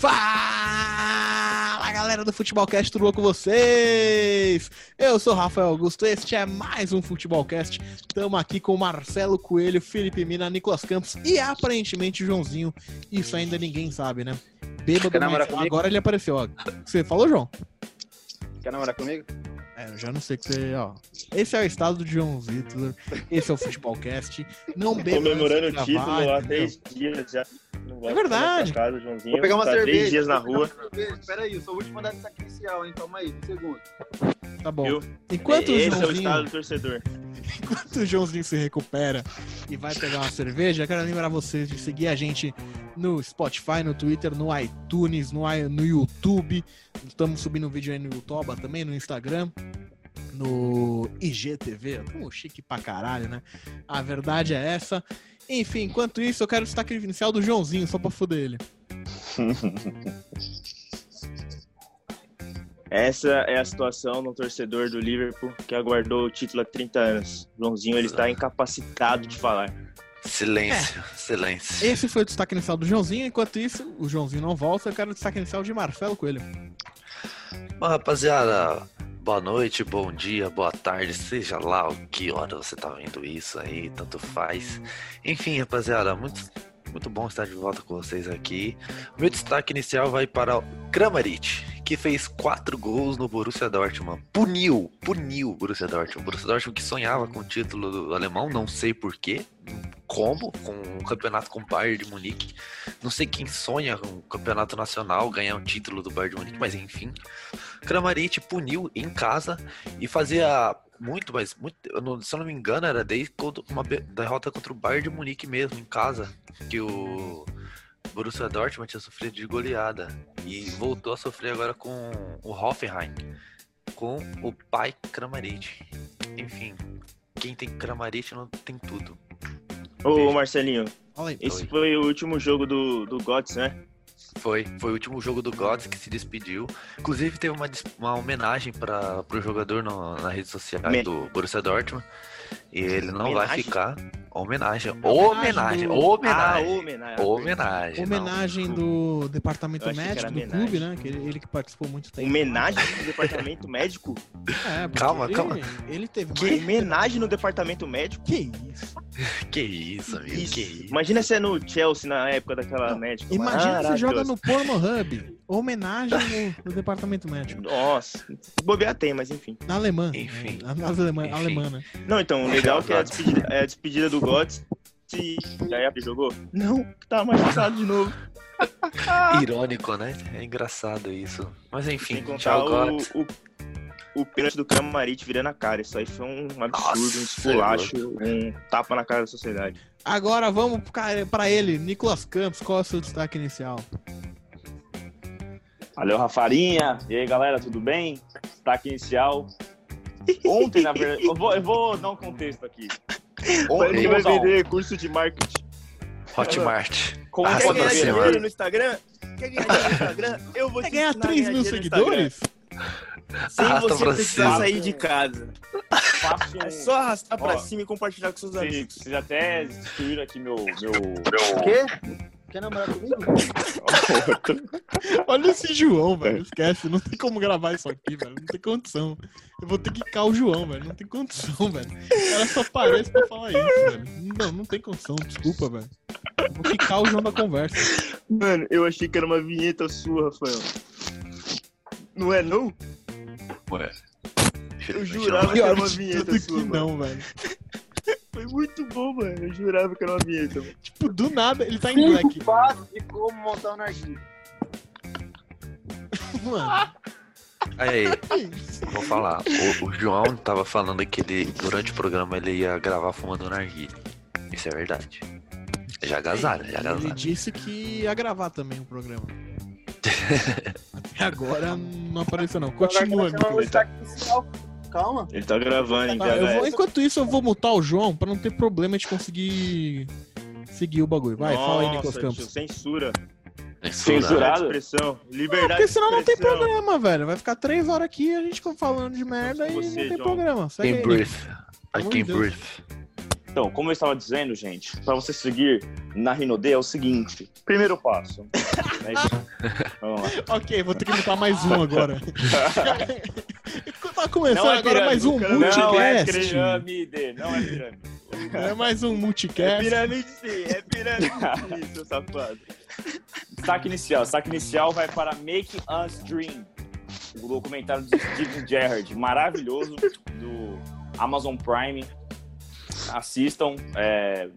Fala galera do Futebolcast, tudo bom com vocês? Eu sou Rafael Augusto, este é mais um Futebolcast. Estamos aqui com Marcelo Coelho, Felipe Mina, Nicolas Campos e aparentemente Joãozinho. Isso ainda ninguém sabe, né? Bêbado, mas comigo? agora ele apareceu, ó. Você falou, João? Quer namorar comigo? É, eu já não sei o que você. Ó. Esse é o estado do João Vitor. Esse é o Futebolcast. Não beba. Comemorando o de título gravar, há três dias já. É verdade. de Casa, Joãozinho. Vou pegar uma tá cerveja. três dias na rua. Espera aí, eu sou o último a dar sacrificial, hein? Calma aí, um segundo. Tá bom. Enquanto o Esse é o Joãozinho. estado do torcedor. Enquanto o Joãozinho se recupera e vai pegar uma cerveja, quero lembrar vocês de seguir a gente no Spotify, no Twitter, no iTunes, no, no YouTube. Estamos subindo vídeo aí no YouTube também, no Instagram, no IGTV. Tamo chique pra caralho, né? A verdade é essa. Enfim, enquanto isso, eu quero o destaque inicial do Joãozinho, só pra foder ele. Essa é a situação do torcedor do Liverpool que aguardou o título há 30 anos. Joãozinho ele está incapacitado de falar. Silêncio, silêncio. Esse foi o destaque inicial do Joãozinho. Enquanto isso, o Joãozinho não volta. Eu quero o destaque inicial de Marcelo Coelho. Bom, rapaziada, boa noite, bom dia, boa tarde, seja lá o que hora você tá vendo isso aí, tanto faz. Enfim, rapaziada, muito, muito bom estar de volta com vocês aqui. Meu destaque inicial vai para o Kramaric, que fez quatro gols no Borussia Dortmund. Puniu, puniu o Borussia Dortmund. O Borussia Dortmund que sonhava com o título alemão, não sei porquê. Como? Com um campeonato com o Bayern de Munique. Não sei quem sonha com o campeonato nacional, ganhar um título do Bayern de Munique, mas enfim. Kramaric puniu em casa e fazia muito, mas muito, se eu não me engano, era desde uma derrota contra o Bayern de Munique mesmo, em casa, que o Borussia Dortmund tinha sofrido de goleada e voltou a sofrer agora com o Hoffenheim, com o pai Kramaric. Enfim, quem tem Kramaric não tem tudo. Ô. Marcelinho, esse Oi. foi o último jogo do, do Götze, né? Foi, foi o último jogo do Gods que se despediu. Inclusive teve uma, uma homenagem para o jogador no- na rede social Me- do Borussia Dortmund. E ele não vai Homenagem? ficar. Homenagem. Homenagem Homenagem. do- Homenagem. Ah, homenagem. Homenagem. Homenagem do departamento médico do homenagem. clube, né? Que ele, ele que participou muito tempo. Homenagem do departamento médico? É, porque Calma, ele, calma. Ele teve Que mais- homenagem no departamento médico? Que isso? Que isso, amigo. Isso. Que isso. Imagina se é no Chelsea na época daquela médica. Imagina você joga no Pornhub. Homenagem no, no departamento médico. Nossa, se bobear tem, mas enfim. Na alemã. Enfim. Na, na alemã, Enfim. alemã, né? Não, então, o legal é que é a despedida, é a despedida do Götze. E aí ele jogou? Não, que tá machucado de novo. Irônico, né? É engraçado isso. Mas enfim, tchau, o, o, o pênalti do Kramaric virando a cara. Isso aí foi um absurdo, Nossa, um esculacho, um tapa na cara da sociedade. Agora vamos pra- pra ele, Nicolas Campos. Qual é o seu destaque inicial? Valeu, Rafarinha. E aí, galera, tudo bem? Destaque inicial. Ontem, na verdade, eu vou, eu vou dar um contexto aqui. Ontem, Ele vai vender curso de marketing. Hotmart. com Arrasta Quer ganhar dinheiro no Instagram? Quer ganhar dinheiro no Instagram? Eu vou Quer ganhar ensinar a 3 mil seguidores? Sem Arrasta você pra precisar cima. sair de casa. um... É só arrastar pra Ó, cima e compartilhar com seus Vocês, amigos. vocês até destruíram aqui meu... meu... Quê? Quer namorar comigo? Olha esse João, velho. Esquece. Não tem como gravar isso aqui, velho. Não tem condição. Eu vou ter que quicar o João, velho. Não tem condição, velho. Ela só aparece pra falar isso, velho. Não, não tem condição. Desculpa, velho. Eu Vou quicar o João da conversa. Mano, eu achei que era uma vinheta sua, Rafael. Não é não? Ué. Eu jurava que era uma vinheta sua, que mano. não, velho. Foi muito bom, mano. Eu jurava que era uma vinheta. mano. Tipo, do nada, ele tá em black. Cinco passos de como montar um narguilho. Mano, Aí, vou falar. O, o João tava falando que ele, durante o programa ele ia gravar fumando narguilha. Isso é verdade. Já agasalha, já Ele agasalha. disse que ia gravar também o programa. Agora não apareceu, não. Continua, Agora que nós chamamos o Nicolas. destaque inicial. Calma. Ele tá gravando em Tá, eu vou- enquanto isso, eu vou mutar o João pra não ter problema de conseguir seguir o bagulho. Vai, fala aí, Nossa, Nicolas tio, Campos. Censura. Censurado. Censurado. Expressão. Não, Liberdade porque senão não tem programa, velho. Vai ficar três horas aqui a gente falando de merda e Você, não tem João. programa. Segue aí, brief. I can brief. Então, como eu estava dizendo, gente, para você seguir na Rinode é o seguinte: primeiro passo. É lá. Ok, vou ter que botar mais um agora. tá começando Não é agora mais um pirâmide, Não é multicast. pirâmide, não é pirâmide. É mais um É multicast. pirâmide sim, é pirâmide sim, seu safado. Destaque inicial. Destaque inicial vai para Make Us Dream, o documentário do Steven Gerrard, maravilhoso, do Amazon Prime. Assistam, é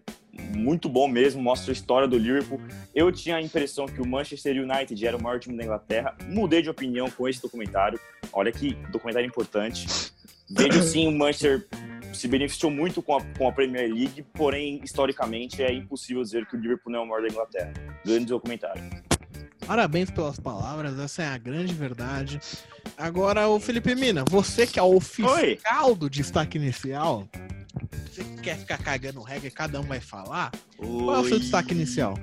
muito bom mesmo, mostra a história do Liverpool. Eu tinha a impressão que o Manchester United era o maior time da Inglaterra. Mudei de opinião com esse documentário. Olha que documentário importante. Vejo sim, o Manchester se beneficiou muito com a, com a Premier League, porém, historicamente, é impossível dizer que o Liverpool não é o maior da Inglaterra. Grande documentário. Parabéns pelas palavras, essa é a grande verdade. Agora, o Felipe Mina, você que é o oficial do destaque inicial, você que quer ficar cagando regra e cada um vai falar, qual é o seu Oi. destaque inicial?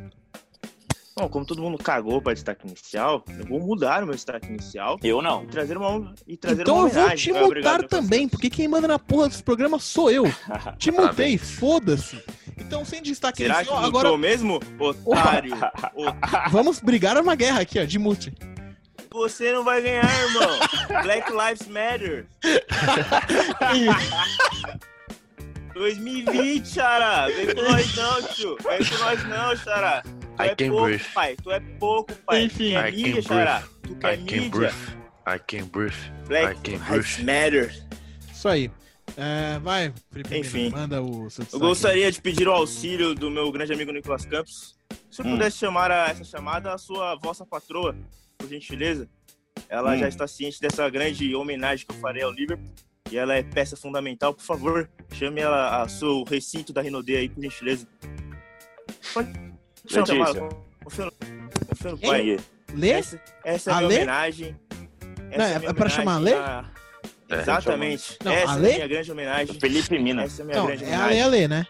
Bom, como todo mundo cagou para destaque inicial, eu vou mudar o meu destaque inicial Eu não. e trazer uma, e trazer Então uma eu vou te Ah, mutar também, porque quem manda na porra desse programa sou eu. Te mutei, foda-se. Então, sem destaque Será que inicial, agora... agora mesmo? Otário! Vamos brigar uma guerra aqui, ó, de mute. Você não vai ganhar, irmão! Black Lives Matter! 2020, Xará! Vem com nós não, tio! Vem com nós não, Xará! Tu I é pouco, breathe. pai! Tu é pouco, pai! Enfim. Tu quer I mídia, can Xará! Tu I quer can mídia! breathe. I can breathe. Black I can Lives breathe. Matter! Isso aí. É, vai, Felipe Enfim. Manda o seu Eu gostaria de pedir o auxílio do meu grande amigo Nicolas Campos. Se eu Hum. pudesse chamar a- essa chamada a sua vossa patroa, por gentileza. Ela Hum. já está ciente dessa grande homenagem que eu farei ao Liverpool. E ela é peça fundamental. Por favor, chame ela ao seu recinto da Renaudet aí, por gentileza. Pode Letícia. no Hein? pai. Lê? Essa, essa é a minha Lê? homenagem. Não, é- minha é pra chamar a Lê? a- É, Exatamente. Não, a essa é Lê? a minha grande homenagem. Felipe Mina. Essa é a minha Não, grande é a Lê, homenagem. a Lê, né?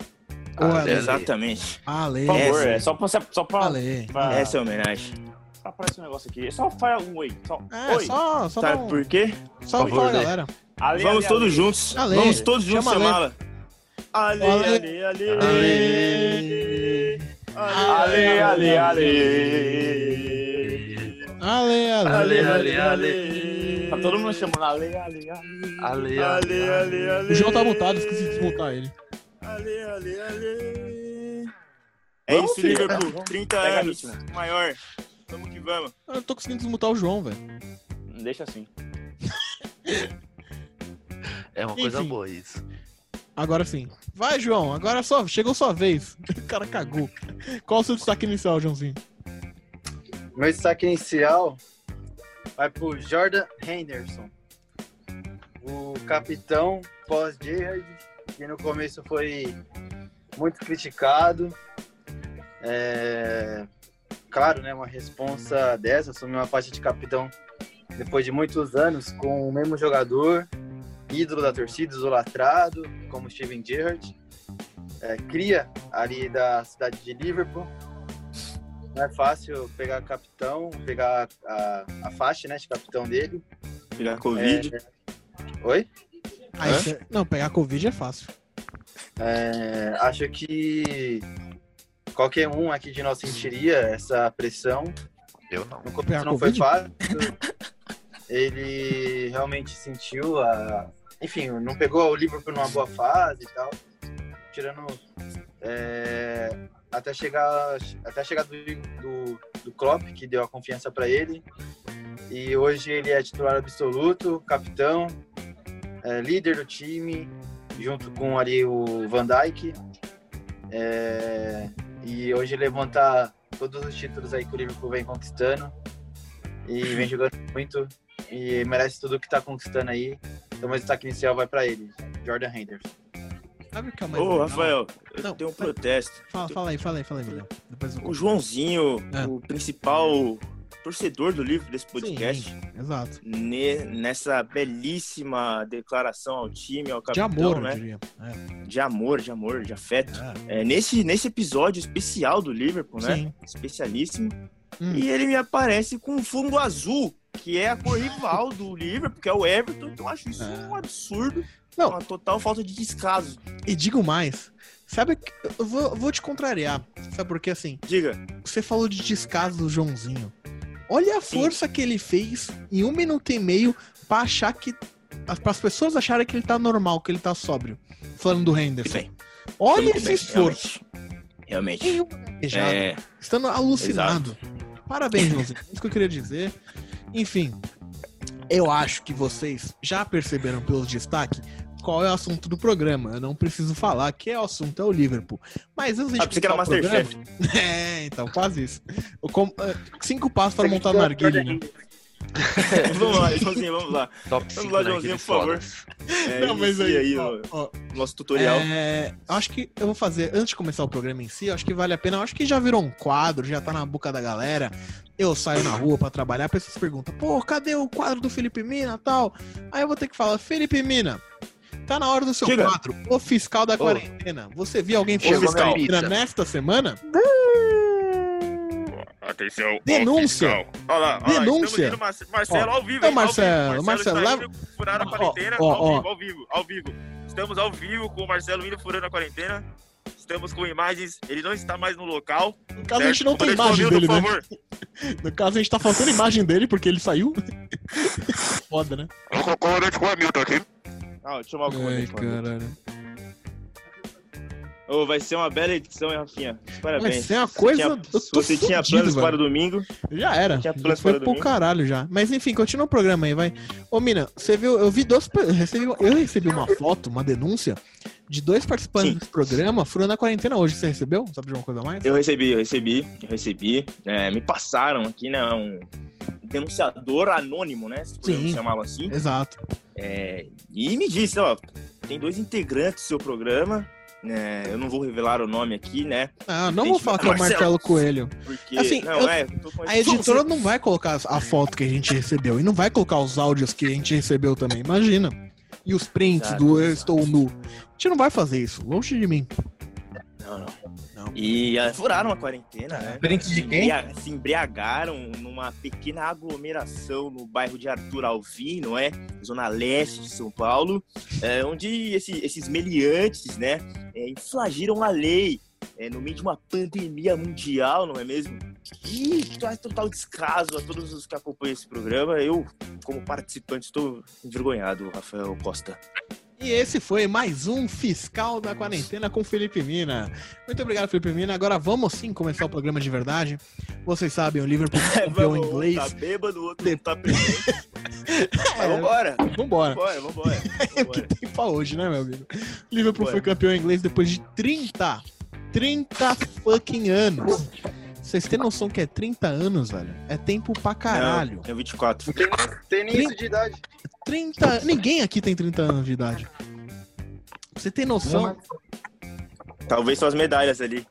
Ou A a Lê. Lê? Exatamente. A Lê. Por favor, Essa. é só pra, só pra, A Lê. pra- Essa é a homenagem. só aparece um negócio aqui. Só faz um oi. Só, É, oi. só, só, Sabe um- por quê? só Por fala, favor, Lê. galera. Ale, Vamos ale, todos ale. juntos. Ale, Vamos todos juntos chama Ale. chamá-la. Ale, Ale. ale, ale. Ale, ale, ale. Ale, ale. Ale, ale, ale. Tá todo mundo chamando Ale, ale, ale. Ale, Ale, ale, ale. O João tá mutado, esqueci de desmutar ele. Ale, ale, ale. É Vamos, isso, filho. Liverpool. 30 Pega a anos. Maior. Vamos que vamos. Eu não tô conseguindo desmutar o João, velho. Deixa assim. É uma coisa Enfim. boa isso. Agora sim. Vai, João. Agora só. Chegou sua vez. O cara cagou. Qual o seu destaque inicial, Joãozinho? Meu destaque inicial vai pro Jordan Henderson, o capitão pós-Gerrard, que no começo foi muito criticado. É, Claro, né, uma responsa dessa, assumir uma faixa de capitão depois de muitos anos com o mesmo jogador, ídolo da torcida, idolatrado, como Steven Gerrard. É, cria ali da cidade de Liverpool. Não é fácil pegar capitão, pegar a, a faixa né, de capitão dele. Pegar Covid. É, Oi? Ah, é- Não, pegar Covid é fácil. É, acho que qualquer um aqui de nós sentiria essa pressão. Eu não. No começo não foi fácil. Ele realmente sentiu a. Enfim, não pegou o Liverpool numa boa fase e tal. Tirando. é, até chegar até chegar do, do, do Klopp, que deu a confiança para ele. E hoje ele é titular absoluto, capitão, é, líder do time, junto com ali o Van Dijk. É, e hoje levanta todos os títulos aí que o Liverpool vem conquistando e vem jogando muito e merece tudo que tá conquistando aí. Então, meu destaque inicial vai para ele, Jordan Henderson. Sabe o que é mais Ô, legal? Rafael, eu Não, tenho um protesto. Fala, fala aí, fala aí, fala aí, Milhão. Depois eu O Joãozinho, É. o principal torcedor do livro desse podcast, Sim, exato. ne- nessa belíssima declaração ao time, ao De capitão, amor, eu né? diria. É, De amor, de amor, de afeto. é. É, nesse, nesse episódio especial do Liverpool, né? Sim. Especialíssimo. Hum. E ele me aparece com um fundo azul, que é a cor rival do Liverpool, que é o Everton. Então eu acho isso É. um absurdo. Não. Uma total falta de descaso. E digo mais. Sabe, que- eu vou, vou te contrariar. Sabe por quê? Assim, Diga. você falou de descaso do Joãozinho. Olha a força que ele fez em um minuto e meio pra achar que. Para as pessoas acharem que ele tá normal, que ele tá sóbrio. Falando do Henderson. Olha esse bem, esforço. Realmente. Gaguejada. É, Estando alucinado. Parabéns, Joãozinho. É isso que eu queria dizer. Enfim, eu acho que vocês já perceberam pelo destaque qual é o assunto do programa. Eu não preciso falar que é o assunto é o Liverpool. Mas antes de Ah, que era o Masterchef. programa- É, então, quase isso. Eu com- eh, Cinco passos para montar narguilha, né? vamos lá, Joãozinho, vamos lá. Top Vamos 5 lá, Joãozinho, por favor. É, Não, mas aí, aí ó, ó, nosso tutorial. É, eu acho que eu vou fazer, antes de começar o programa em si, acho que vale a pena. Eu acho que já virou um quadro, já tá na boca da galera. Eu saio na rua pra trabalhar, a pessoa se pergunta, pô, cadê o quadro do Felipe Mina tal? Aí eu vou ter que falar, Felipe Mina, tá na hora do seu Diga. quadro, o fiscal da quarentena. Você viu alguém fiscal nesta semana? Atenção. Denúncia. Olha lá, olha lá, Denúncia. Mar- Marcelo, Ó, ao vivo, hein, Marcelo, ao vivo. Marcelo, está leva- indo furar a quarentena, ó, ao ó. vivo, ao vivo, ao vivo. Estamos ao vivo com o Marcelo indo furando a quarentena. Estamos com imagens, ele não está mais no local. No caso, a gente certo? não tem imagem dele, por né? favor. No caso, a gente tá faltando imagem dele porque ele saiu. Foda, né? O comandante Romildo aqui. Ah, deixa eu chamar o Ai, comandante Romildo. caralho. Ô, vai ser uma bela edição, hein, Rafinha? Parabéns. Vai ser uma coisa- tinha- você tinha fudido, planos velho. para o domingo, Já era. Tinha Já foi para pro domingo? caralho já. Mas enfim, continua o programa aí, vai. Ô, Mina, você viu? Eu vi dois. eu Recebi, eu recebi uma foto, uma denúncia de dois participantes Sim. desse programa furando a quarentena hoje. Você recebeu? Sabe de uma coisa a mais? eu recebi, eu recebi, eu recebi. É, me passaram aqui, né, um denunciador anônimo, né? Se podemos chamá-lo assim. Exato. É, e me disse, ó, tem dois integrantes do seu programa. Né, eu não vou revelar o nome aqui, né? Ah, não vou falar que é o Marcelo. Coelho. Porque. Assim, não, eu- é. A editora não vai colocar a foto que a gente recebeu e não vai colocar os áudios que a gente recebeu também. Imagina. E os prints Exato, do eu estou nu. A gente não vai fazer isso. Longe de mim. Não, não. Não. E furaram a quarentena, né? Print de Se quem? Se embriagaram numa pequena aglomeração no bairro de Arthur Alvim, não é? Zona leste de São Paulo, é, onde esse- esses meliantes, né, é, inflagiram a lei é, no meio de uma pandemia mundial, não é mesmo? E traz total descaso a todos os que acompanham esse programa. Eu, como participante, estou envergonhado, Rafael Costa. E esse foi mais um Fiscal da Quarentena com Felipe Mina. Muito obrigado, Felipe Mina. Agora vamos sim começar o programa de verdade. Vocês sabem, o Liverpool campeão Vamos, inglês. Um tá bêbado, o outro tá presente. Mas vambora, Vambora. vambora, vambora. É o que vambora. tem pra hoje, né, meu amigo? Liverpool Ué. foi campeão inglês depois de 30, 30 fucking anos. Vocês têm noção que é 30 anos, velho? É tempo pra caralho. Não, tenho 24. Não tem, tem nem isso de idade. 30. Ninguém aqui tem 30 anos de idade. Você tem noção? Talvez só as medalhas ali.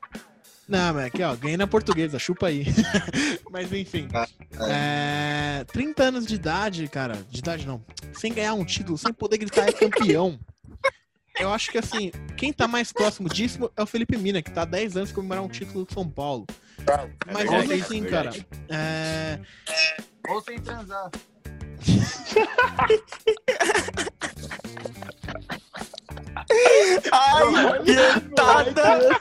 Não, mas aqui, ó, ganhei na portuguesa, chupa aí. mas enfim. Ah, É, 30 anos de idade, cara. De idade não. Sem ganhar um título, sem poder gritar é campeão. Eu acho que assim, quem tá mais próximo disso é o Felipe Mina, que tá há 10 anos comemorar um título do São Paulo. Mas verdade, ainda é assim, cara. É, Ou sem transar. Ai, adiantada!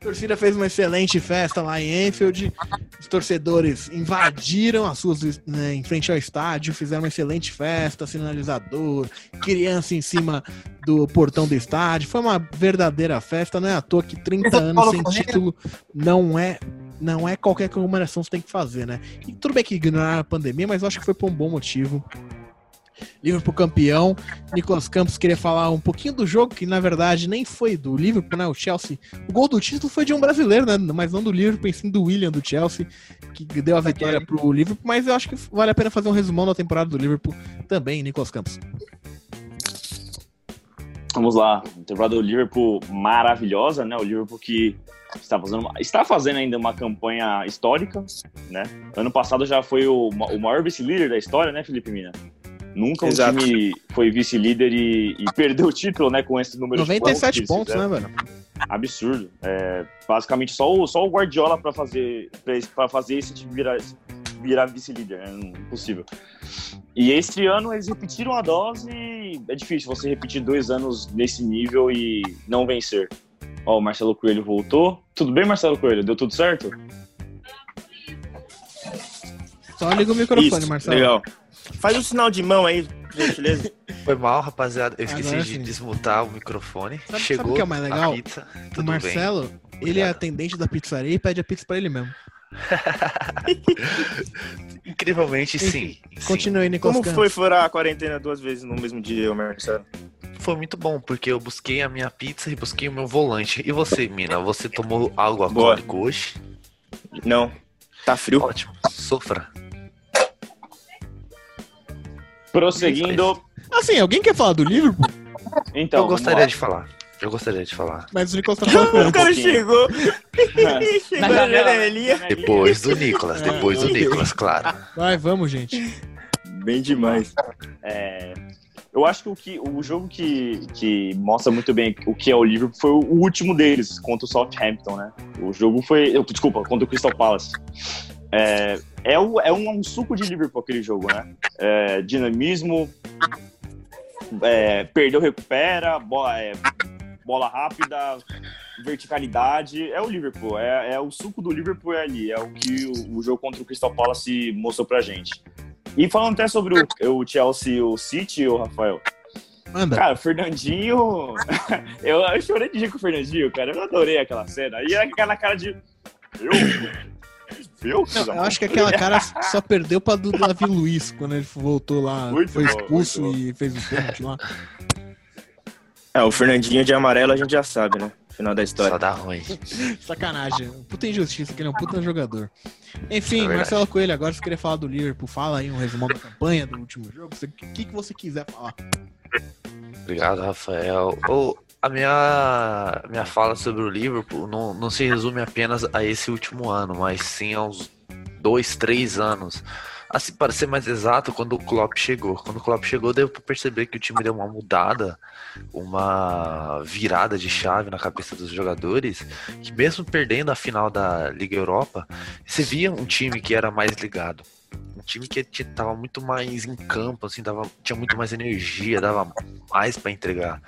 A torcida fez uma excelente festa lá em Enfield. Os torcedores invadiram as suas né, em frente ao estádio, fizeram uma excelente festa, sinalizador, criança em cima do portão do estádio. Foi uma verdadeira festa, não é à toa que 30 anos sem título não é não é qualquer comemoração que você tem que fazer, né? E tudo bem que ignorar a pandemia, mas eu acho que foi por um bom motivo. Liverpool campeão. Nicolas Campos queria falar um pouquinho do jogo, que na verdade nem foi do Liverpool, né? O Chelsea. O gol do título foi de um brasileiro, né? Mas não do Liverpool, sim do William do Chelsea, que deu a vitória pro Liverpool. Mas eu acho que vale a pena fazer um resumão da temporada do Liverpool também, Nicolas Campos. Vamos lá, temporada do Liverpool maravilhosa, né? O Liverpool que está fazendo, está fazendo ainda uma campanha histórica, né? Ano passado já foi o, o maior vice-líder da história, né, Felipe Mina? Nunca um Exato. time foi vice-líder e, e perdeu o título, né? Com esse número de 97 que eles pontos, fizeram. né, velho? Absurdo. É, basicamente só o, só o Guardiola para fazer para fazer esse time virar virar vice-líder, é impossível. E esse ano eles repetiram a dose e é difícil você repetir dois anos nesse nível e não vencer. Ó, o Marcelo Coelho voltou. Tudo bem, Marcelo Coelho? Deu tudo certo? Só liga o microfone, Isso, Marcelo. legal. Faz um sinal de mão aí, gentileza. Foi mal, rapaziada. Eu esqueci Agora de sim. desmutar o microfone. sabe Chegou o que é mais legal? a pizza. O Marcelo, ele é Obrigado. atendente da pizzaria e pede a pizza pra ele mesmo. bem. Incrivelmente, sim. sim. Continue aí, Nicolas Como Campos. foi furar a quarentena duas vezes no mesmo dia, Marcelo? Foi muito bom, porque eu busquei a minha pizza e busquei o meu volante. E você, Mina, você tomou algo Boa. alcoólico hoje? Não. Tá frio? Ótimo. Sofra. Prosseguindo. Assim, alguém quer falar do Liverpool? Então, eu gostaria de falar. Eu gostaria de falar. Mas o Nicolas tá falando O cara chegou. Chegou na janelinha. Depois do Nicolas, É. depois do Nicolas, claro. Vai, vamos, gente. Bem demais. É, eu acho que o, que o jogo que, que mostra muito bem o que é o Liverpool foi o último deles, contra o Southampton, né? O jogo foi. eu- Desculpa, contra o Crystal Palace. É, é, o- é um, um suco de Liverpool aquele jogo, né? É, dinamismo, é, perdeu, recupera, bola, é, bola rápida, verticalidade. É o Liverpool, é, é o suco do Liverpool é ali, é o que o, o jogo contra o Crystal Palace mostrou pra gente. E falando até sobre o, o Chelsea e o City, o Rafael. Manda. Cara, o Fernandinho. eu, eu chorei de rir com o Fernandinho, cara. Eu adorei aquela cena. E aquela cara de. Eu? Eu? Não, eu acho que aquela cara só perdeu pra do Davi Luiz quando ele voltou lá, Muito foi bom, expulso muito e fez o pênalti lá. É, o Fernandinho de amarelo a gente já sabe, né? Final da Só história. dá ruim. Sacanagem. Puta injustiça, que ele é um puta jogador. Enfim, É. Marcelo Coelho, agora se querer falar do Liverpool, fala aí um resumão da campanha do último jogo. O que, que você quiser falar. Obrigado, Rafael. Ô, a minha, minha fala sobre o Liverpool não, não se resume apenas a esse último ano, mas sim aos dois, três anos. Assim, para ser mais exato, quando o Klopp chegou. Quando o Klopp chegou, deu para perceber que o time deu uma mudada, uma virada de chave na cabeça dos jogadores, que mesmo perdendo a final da Liga Europa, você via um time que era mais ligado. Um time que t- tava muito mais em campo, assim, dava, tinha muito mais energia, dava mais para entregar.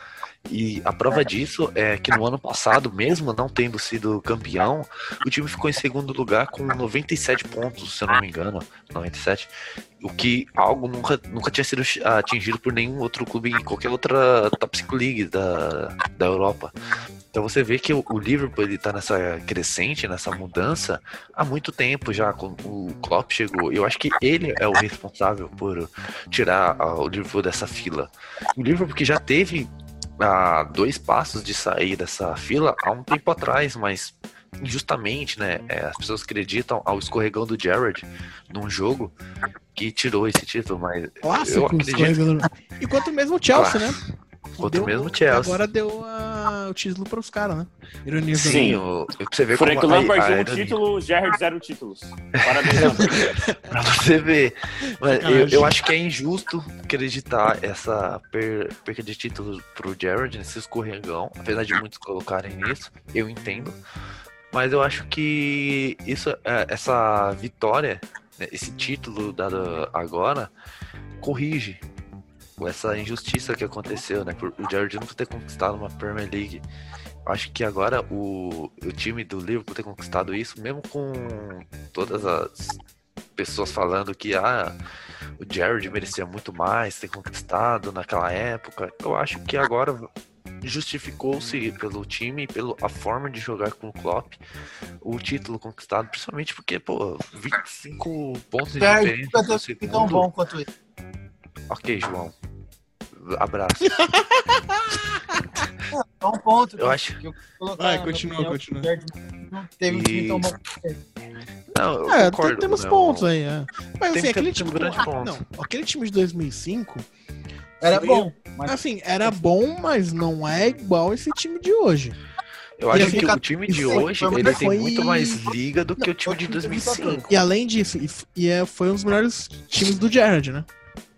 E a prova disso é que no ano passado, mesmo não tendo sido campeão, o time ficou em segundo lugar com 97 pontos, se eu não me engano, 97. O que algo nunca, nunca tinha sido atingido por nenhum outro clube em qualquer outra top 5 league da, da Europa. Então você vê que o, Liverpool ele tá nessa crescente, nessa mudança há muito tempo já, quando o Klopp chegou. Eu acho que ele é o responsável por tirar o Liverpool dessa fila. O Liverpool que já teve a dois passos de sair dessa fila há um tempo atrás, mas injustamente, né? é, as pessoas acreditam ao escorregão do Jared num jogo que tirou esse título, mas eu Clássico, acredito escorregador. Enquanto mesmo o Chelsea, né? Quanto Deu- mesmo o Chelsea. Agora deu a- o título pros caras, né? Ironia do Sim, o, você vê Frank como a- Lampard a um ironia- título, Gerrard zero títulos. Parabéns, pra você ver. Mas eu, eu acho que é injusto acreditar essa per- perca de títulos pro Jared nesse escorregão, apesar de muitos colocarem nisso, eu entendo. Mas eu acho que isso, é, essa vitória, né, esse título dado agora, corrige essa injustiça que aconteceu, né? Por o Jared nunca ter conquistado uma Premier League. Eu acho que agora o, o time do Liverpool ter conquistado isso, mesmo com todas as pessoas falando que ah, o Jared merecia muito mais ter conquistado naquela época. Eu acho que agora justificou-se pelo time e pela forma de jogar com o Klopp o título conquistado, principalmente porque, pô, 25 pontos de Jared diferença teve segundo. tão bom quanto ele. Ok, João. Abraço. É um ponto. Eu acho. que eu colocar, Vai, continua, opinião, continua. que Não teve um time tão bom. Não, eu É, concordo. tem- temos né, pontos aí, é. Mas Tem- assim, aquele time. grande ah, ponto. Não, aquele time de 2005, Era Foi- bom, mas assim, era bom, mas não é igual esse time de hoje. Eu acho que o time de foi- hoje foi- ele foi- tem muito mais liga do que Não, o time de foi- foi- 2005. E além disso, e, e é, foi um dos melhores times do Jared, né?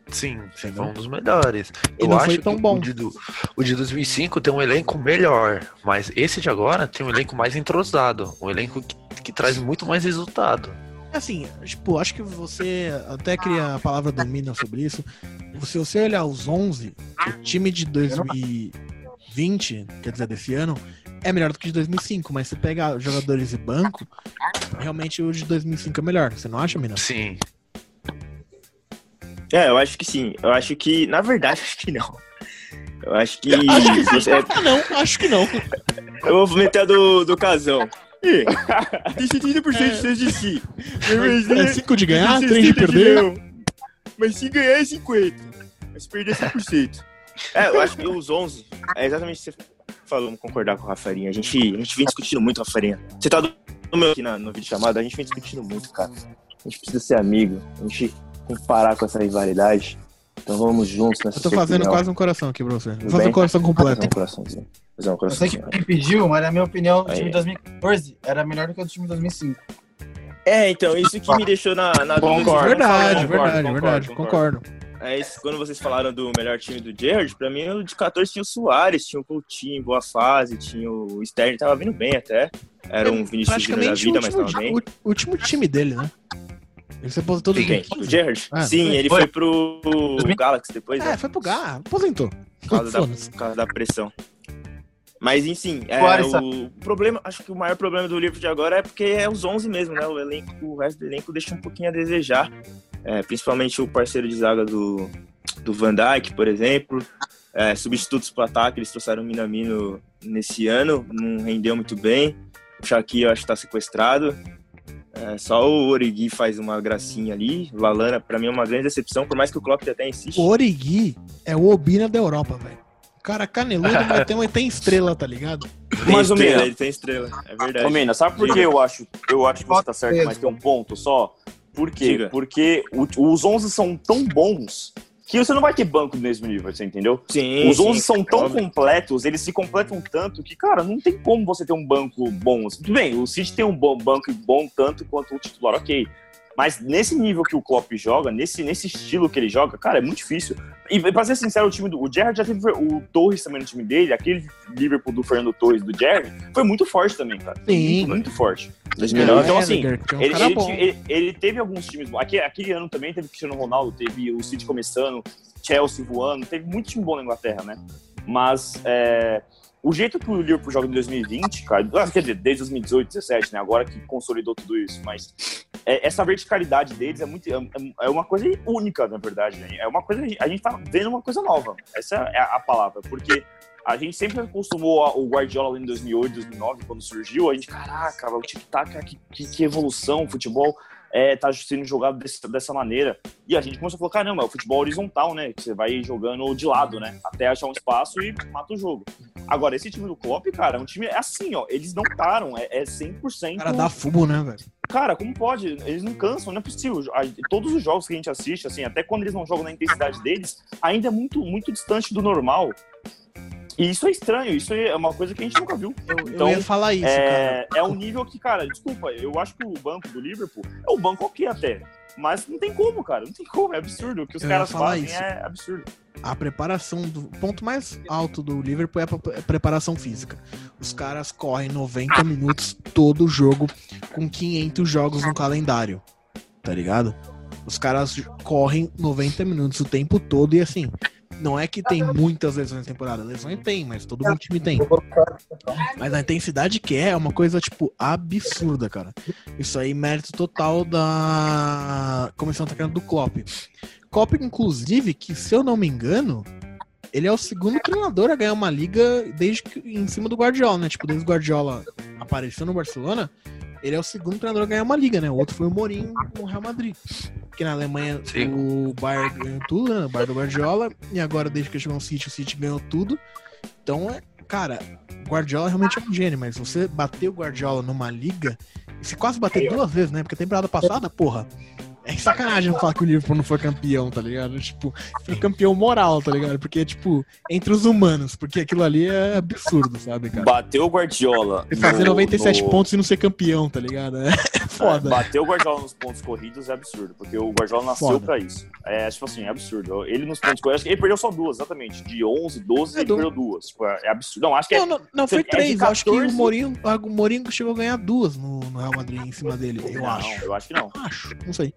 Sim, sim, Entendeu? foi um dos melhores. E Eu não acho foi que tão o bom. de, do- o de 2005 tem um elenco melhor, mas esse de agora tem um elenco mais entrosado, um elenco que, que traz muito mais resultado. Assim, tipo, acho que você até cria a palavra domina sobre isso. Se você olhar os 11, o time de 2020, quer dizer, desse ano, é melhor do que o de 2005, mas se pegar jogadores e banco, realmente o de 2005 é melhor. Você não acha, Mina? Sim. É, eu acho que sim. Eu acho que, na verdade, acho que não. Eu acho que. Acho que você- não, acho que não. Eu vou meter a do, do casão. Tem 70% de chance de si. É 5 de ganhar, 3 de perder. Mas se ganhar é 50. Mas se perder é 100%. É, eu acho que os 11, é exatamente o que você falou, concordar com o Rafarinha. A gente, a gente vem discutindo muito, Rafarinha. Você tá do do meu aqui na, no vídeo chamado, a gente vem discutindo muito, cara. A gente precisa ser amigo, a gente tem que parar com essa rivalidade. Então vamos juntos nessa Eu tô fazendo opinião. quase um coração aqui pra você. Vou fazer um coração Fazer completo. um coraçãozinho. Fazer um Eu sei que coraçãozinho. quem pediu, mas na minha opinião, o time de 2014 era melhor do que o do time de 2005. É, então, isso que me deixou na, na dúvida. Concordo. Verdade, Concordo, verdade, concordo, verdade. concordo. Concordo. É isso, quando vocês falaram do melhor time do Gerrard, pra mim o de 14 tinha o Soares, tinha o Coutinho em boa fase, tinha o Sterling, tava vindo bem até. Era um Vinicius Júnior da vida, mas tava bem. o último time dele, né? Ele se aposentou em quem? 2015. Do Gerrard? Ah, Sim, ele Foi. foi pro Galaxy depois, né? É, foi pro Gá, aposentou. Por causa, da, por causa da pressão. Mas, enfim, é, o problema, acho que o maior problema do livro de agora é porque é os 11 mesmo, né? O elenco, o resto do elenco deixa um pouquinho a desejar. É, principalmente o parceiro de zaga do, do Van Dijk, por exemplo. É, substitutos para ataque, eles trouxeram o Minamino nesse ano, não rendeu muito bem. O Shaqiri, eu acho que tá sequestrado. É, só o Origi faz uma gracinha ali. O Lalana, pra mim, é uma grande decepção, por mais que o Klopp até insiste. O Origi é o Obina da Europa, velho. O cara caneludo, mas tem, tem estrela, tá ligado? Tem Mas o estrela, Mina, ele tem estrela, é verdade. Mina, sabe por que eu acho, eu acho que você tá certo, mas tem um ponto só? Por quê? Diga. Porque o- os 11 são tão bons que você não vai ter banco do mesmo nível, você entendeu? Sim, Os sim, 11 são tão óbvio. completos, eles se completam tanto que, cara, não tem como você ter um banco bom. Tudo bem, o City tem um bom banco bom tanto quanto o titular, ok. Mas nesse nível que o Klopp joga, nesse, nesse estilo que ele joga, cara, é muito difícil. E pra ser sincero, o time do o Gerrard já teve o Torres também no time dele, aquele Liverpool do Fernando Torres do Gerrard, foi muito forte também, cara. Sim. Muito, muito forte. 2009. Então, assim, Edgar, tinha um Ele, ele, ele- ele teve alguns times bons. Aquele, aquele ano também teve Cristiano Ronaldo, teve o City começando, Chelsea voando, teve muito time bom na Inglaterra, né? Mas é, o jeito que o Liverpool joga em 2020, cara, ah, quer dizer, desde 2018, 2017, né? Agora que consolidou tudo isso, mas é, essa verticalidade deles é muito é, é uma coisa única, na verdade. Né? É uma coisa a gente tá vendo uma coisa nova. Essa é a palavra, porque a gente sempre acostumou a- o Guardiola em 2008, 2009, quando surgiu, a gente, caraca, o tic-tac, que, que, que evolução, futebol é, tá sendo jogado desse- dessa maneira. E a gente começou a falar, caramba, é o futebol horizontal, né? Que você vai jogando de lado, né? Até achar um espaço e mata o jogo. Agora, esse time do Klopp, cara, é um time é assim, ó. Eles não param, é, é 100%. O cara dá fumo, né, velho? Cara, como pode? Eles não cansam, não é possível. Todos os jogos que a gente assiste, assim, até quando eles não jogam na intensidade deles, ainda é muito, muito distante do normal. E isso é estranho, isso é uma coisa que a gente nunca viu. Eu, Então, eu ia falar isso, cara. É, é um nível que, cara, desculpa, eu acho que o banco do Liverpool é o banco ok até. Mas não tem como, cara. Não tem como, é absurdo. O que os Eu caras fazem isso. é absurdo. A preparação do o ponto mais alto do Liverpool é a pre- preparação física. Os caras correm 90 minutos todo jogo com 500 jogos no calendário. Tá ligado? Os caras correm 90 minutos o tempo todo e assim, não é que tem muitas lesões na temporada, lesões tem, mas todo mundo time tem. Mas a intensidade que é é uma coisa, tipo, absurda, cara. Isso aí, mérito total da comissão técnica do Klopp. Klopp, inclusive, que se eu não me engano, ele é o segundo treinador a ganhar uma liga desde que, em cima do Guardiola, né? Tipo, desde o Guardiola apareceu no Barcelona, ele é o segundo treinador a ganhar uma liga, né? O outro foi o Mourinho no Real Madrid. Porque na Alemanha Sim. o Bayern ganhou tudo, né? O Bayern do Guardiola. E agora, desde que chegou no City, o City ganhou tudo. Então, é, cara, o Guardiola realmente é um gênio, mas você bater o Guardiola numa liga, e se quase bater duas vezes, né? Porque a temporada passada, porra, é sacanagem falar que o Liverpool não foi campeão, tá ligado? Tipo, foi campeão moral, tá ligado? Porque, tipo, entre os humanos, porque aquilo ali é absurdo, sabe, cara? Bateu o Guardiola. Você fazer no- 97 no- pontos e não ser campeão, tá ligado? É Foda. Bater o Guardiola nos pontos corridos é absurdo, porque o Guardiola nasceu Foda. pra isso. É, tipo assim, é absurdo. Ele nos pontos corridos, ele perdeu só duas, exatamente. De 11, 12, É ele du- perdeu duas. Tipo, é absurdo. Não, acho que é Não, não, não foi é três. eu acho que o 14. Mourinho, o Mourinho chegou a ganhar duas no, no Real Madrid em cima dele, eu não, acho. Eu acho que não. Acho, não sei.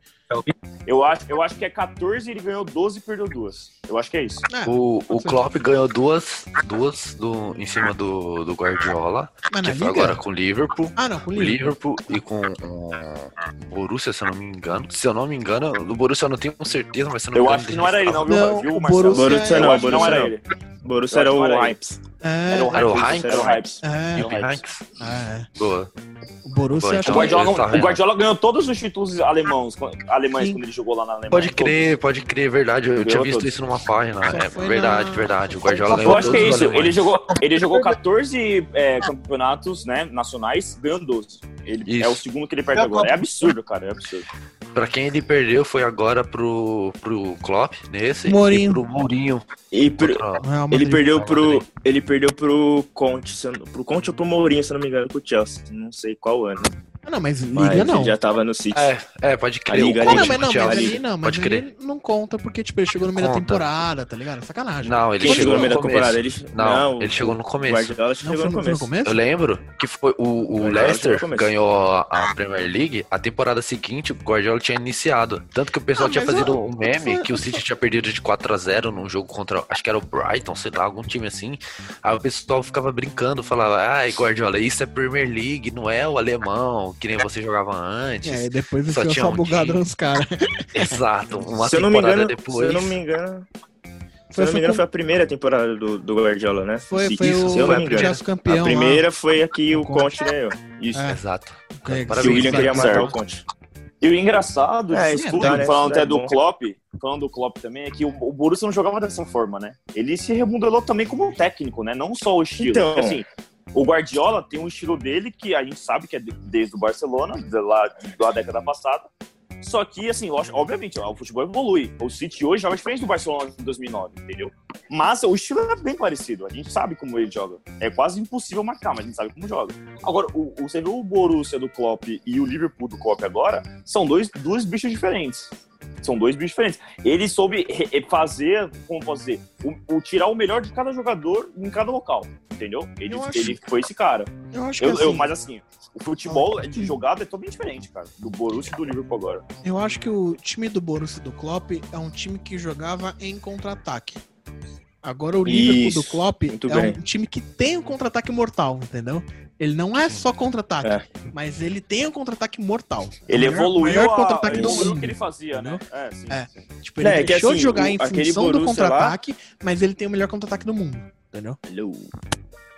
Eu acho, eu acho que é 14 ele ganhou 12 e perdeu duas. Eu acho que é isso. É, O, o ser. Klopp ganhou duas, duas do, em cima do, do Guardiola, mas que foi Liga? agora com o Liverpool. Ah, não, com o O Liverpool. Liverpool e com o Borussia, se eu não me engano. Se eu não me engano, do Borussia eu não tenho certeza, mas se eu não me Eu engano. acho que não era ele, não, viu, Não, viu o Marcelo? Borussia- Borussia Eu não, acho que não era ele. Borussia era Eu acho o era Hypes. É, Era o Era o Hypes. Heinz? Era o Hypes. é, E o Hypes. Heinz. é. Boa. O Borussia O então. Guardiola, tá o vendo. Guardiola ganhou todos os títulos alemãos, alemães Sim. quando ele jogou lá na Alemanha. Pode Todos. crer, pode crer, verdade. Eu tinha Ganhou visto todos. isso numa página. Só É verdade, na- verdade. O Guardiola ganhou Eu acho que é isso. Ele jogou, ele jogou 14 é, campeonatos né, nacionais, ganhou 12. Ele, é o segundo que ele perde agora. É absurdo, cara. É absurdo. Pra quem ele perdeu foi agora pro, pro Klopp, nesse. Mourinho. E pro Mourinho. E pro- Real ele perdeu pro. Ele perdeu pro Conte, pro Conte ou pro Mourinho, se não me engano, pro Chelsea. Não sei qual ano. Ah, não, mas Mas Liga não. ele já tava no City. É, é, pode crer. A Liga, Ah, não, mas não, pro mas ali não, mas Pode crer. ali não conta, porque tipo, ele chegou no meio da temporada, tá ligado? Sacanagem. Não, ele chegou chegou no meio da começo. temporada? Ele, Não, ele chegou no O começo. Guardiola Não, chegou foi, no no- foi no começo. começo? Eu lembro que foi o, o Leicester começo. ganhou a, Premier League, a temporada seguinte o Guardiola tinha iniciado. Tanto que o pessoal Ah, tinha mas fazido eu- um meme que o City tinha perdido de 4 a 0 num jogo contra, acho que era o Brighton, sei lá, algum time assim. Aí o pessoal ficava brincando, falava, ai Guardiola, isso é Premier League, não é o alemão, que nem você jogava antes. É, e depois Só tinha essa um bugada time. nos caras. Exato, uma se eu não me temporada engano, depois. se eu não me engano, se Foi- eu não me foi engano, foi a primeira temporada do, do Guardiola, né? Foi, Se- foi isso, o se eu não me engano. Campeão. A primeira foi a que o Conte. Ganhou. Isso. É. Exato. lá. É, Que Parabéns, o William queria matar certo. o Conte. E o engraçado É, tudo, né? falando Isso até é do. Klopp, falando do Klopp também, é que o, o Borussia não jogava dessa forma, né? Ele se remodelou também como técnico, né? Não só o estilo. Então. Assim, o Guardiola tem um estilo dele que a gente sabe que é de- desde o Barcelona, de lá da década passada. Só que, assim, obviamente, o futebol evolui. O City hoje joga diferente do Barcelona de 2009, entendeu? Mas o estilo é bem parecido. A gente sabe como ele joga. É quase impossível marcar, mas a gente sabe como joga. Agora, o, o- você vê o Borussia do Klopp e o Liverpool do Klopp agora, são dois, dois bichos diferentes. São dois bichos diferentes. Ele soube fazer, como posso dizer, o, o- tirar o melhor de cada jogador em cada local, entendeu? Ele, Eu acho- ele foi esse cara. Eu acho que Eu, eu- assim, mas assim, o futebol de jogada é totalmente diferente, cara. Do Borussia e do Liverpool agora. eu acho que o time do Borussia do Klopp é um time que jogava em contra-ataque. Agora o Liverpool do Isso, Klopp muito é bem. um time que tem um contra-ataque mortal, entendeu? Ele não é só contra-ataque, É. mas ele tem um contra-ataque mortal. Ele O maior- evoluiu, o maior a, contra-ataque do mundo. que ele fazia, né? É, sim. É. sim. Tipo, ele É, que deixou assim, de jogar o- em função do Borussia lá- contra-ataque, mas ele tem o melhor contra-ataque do mundo, entendeu? Hello.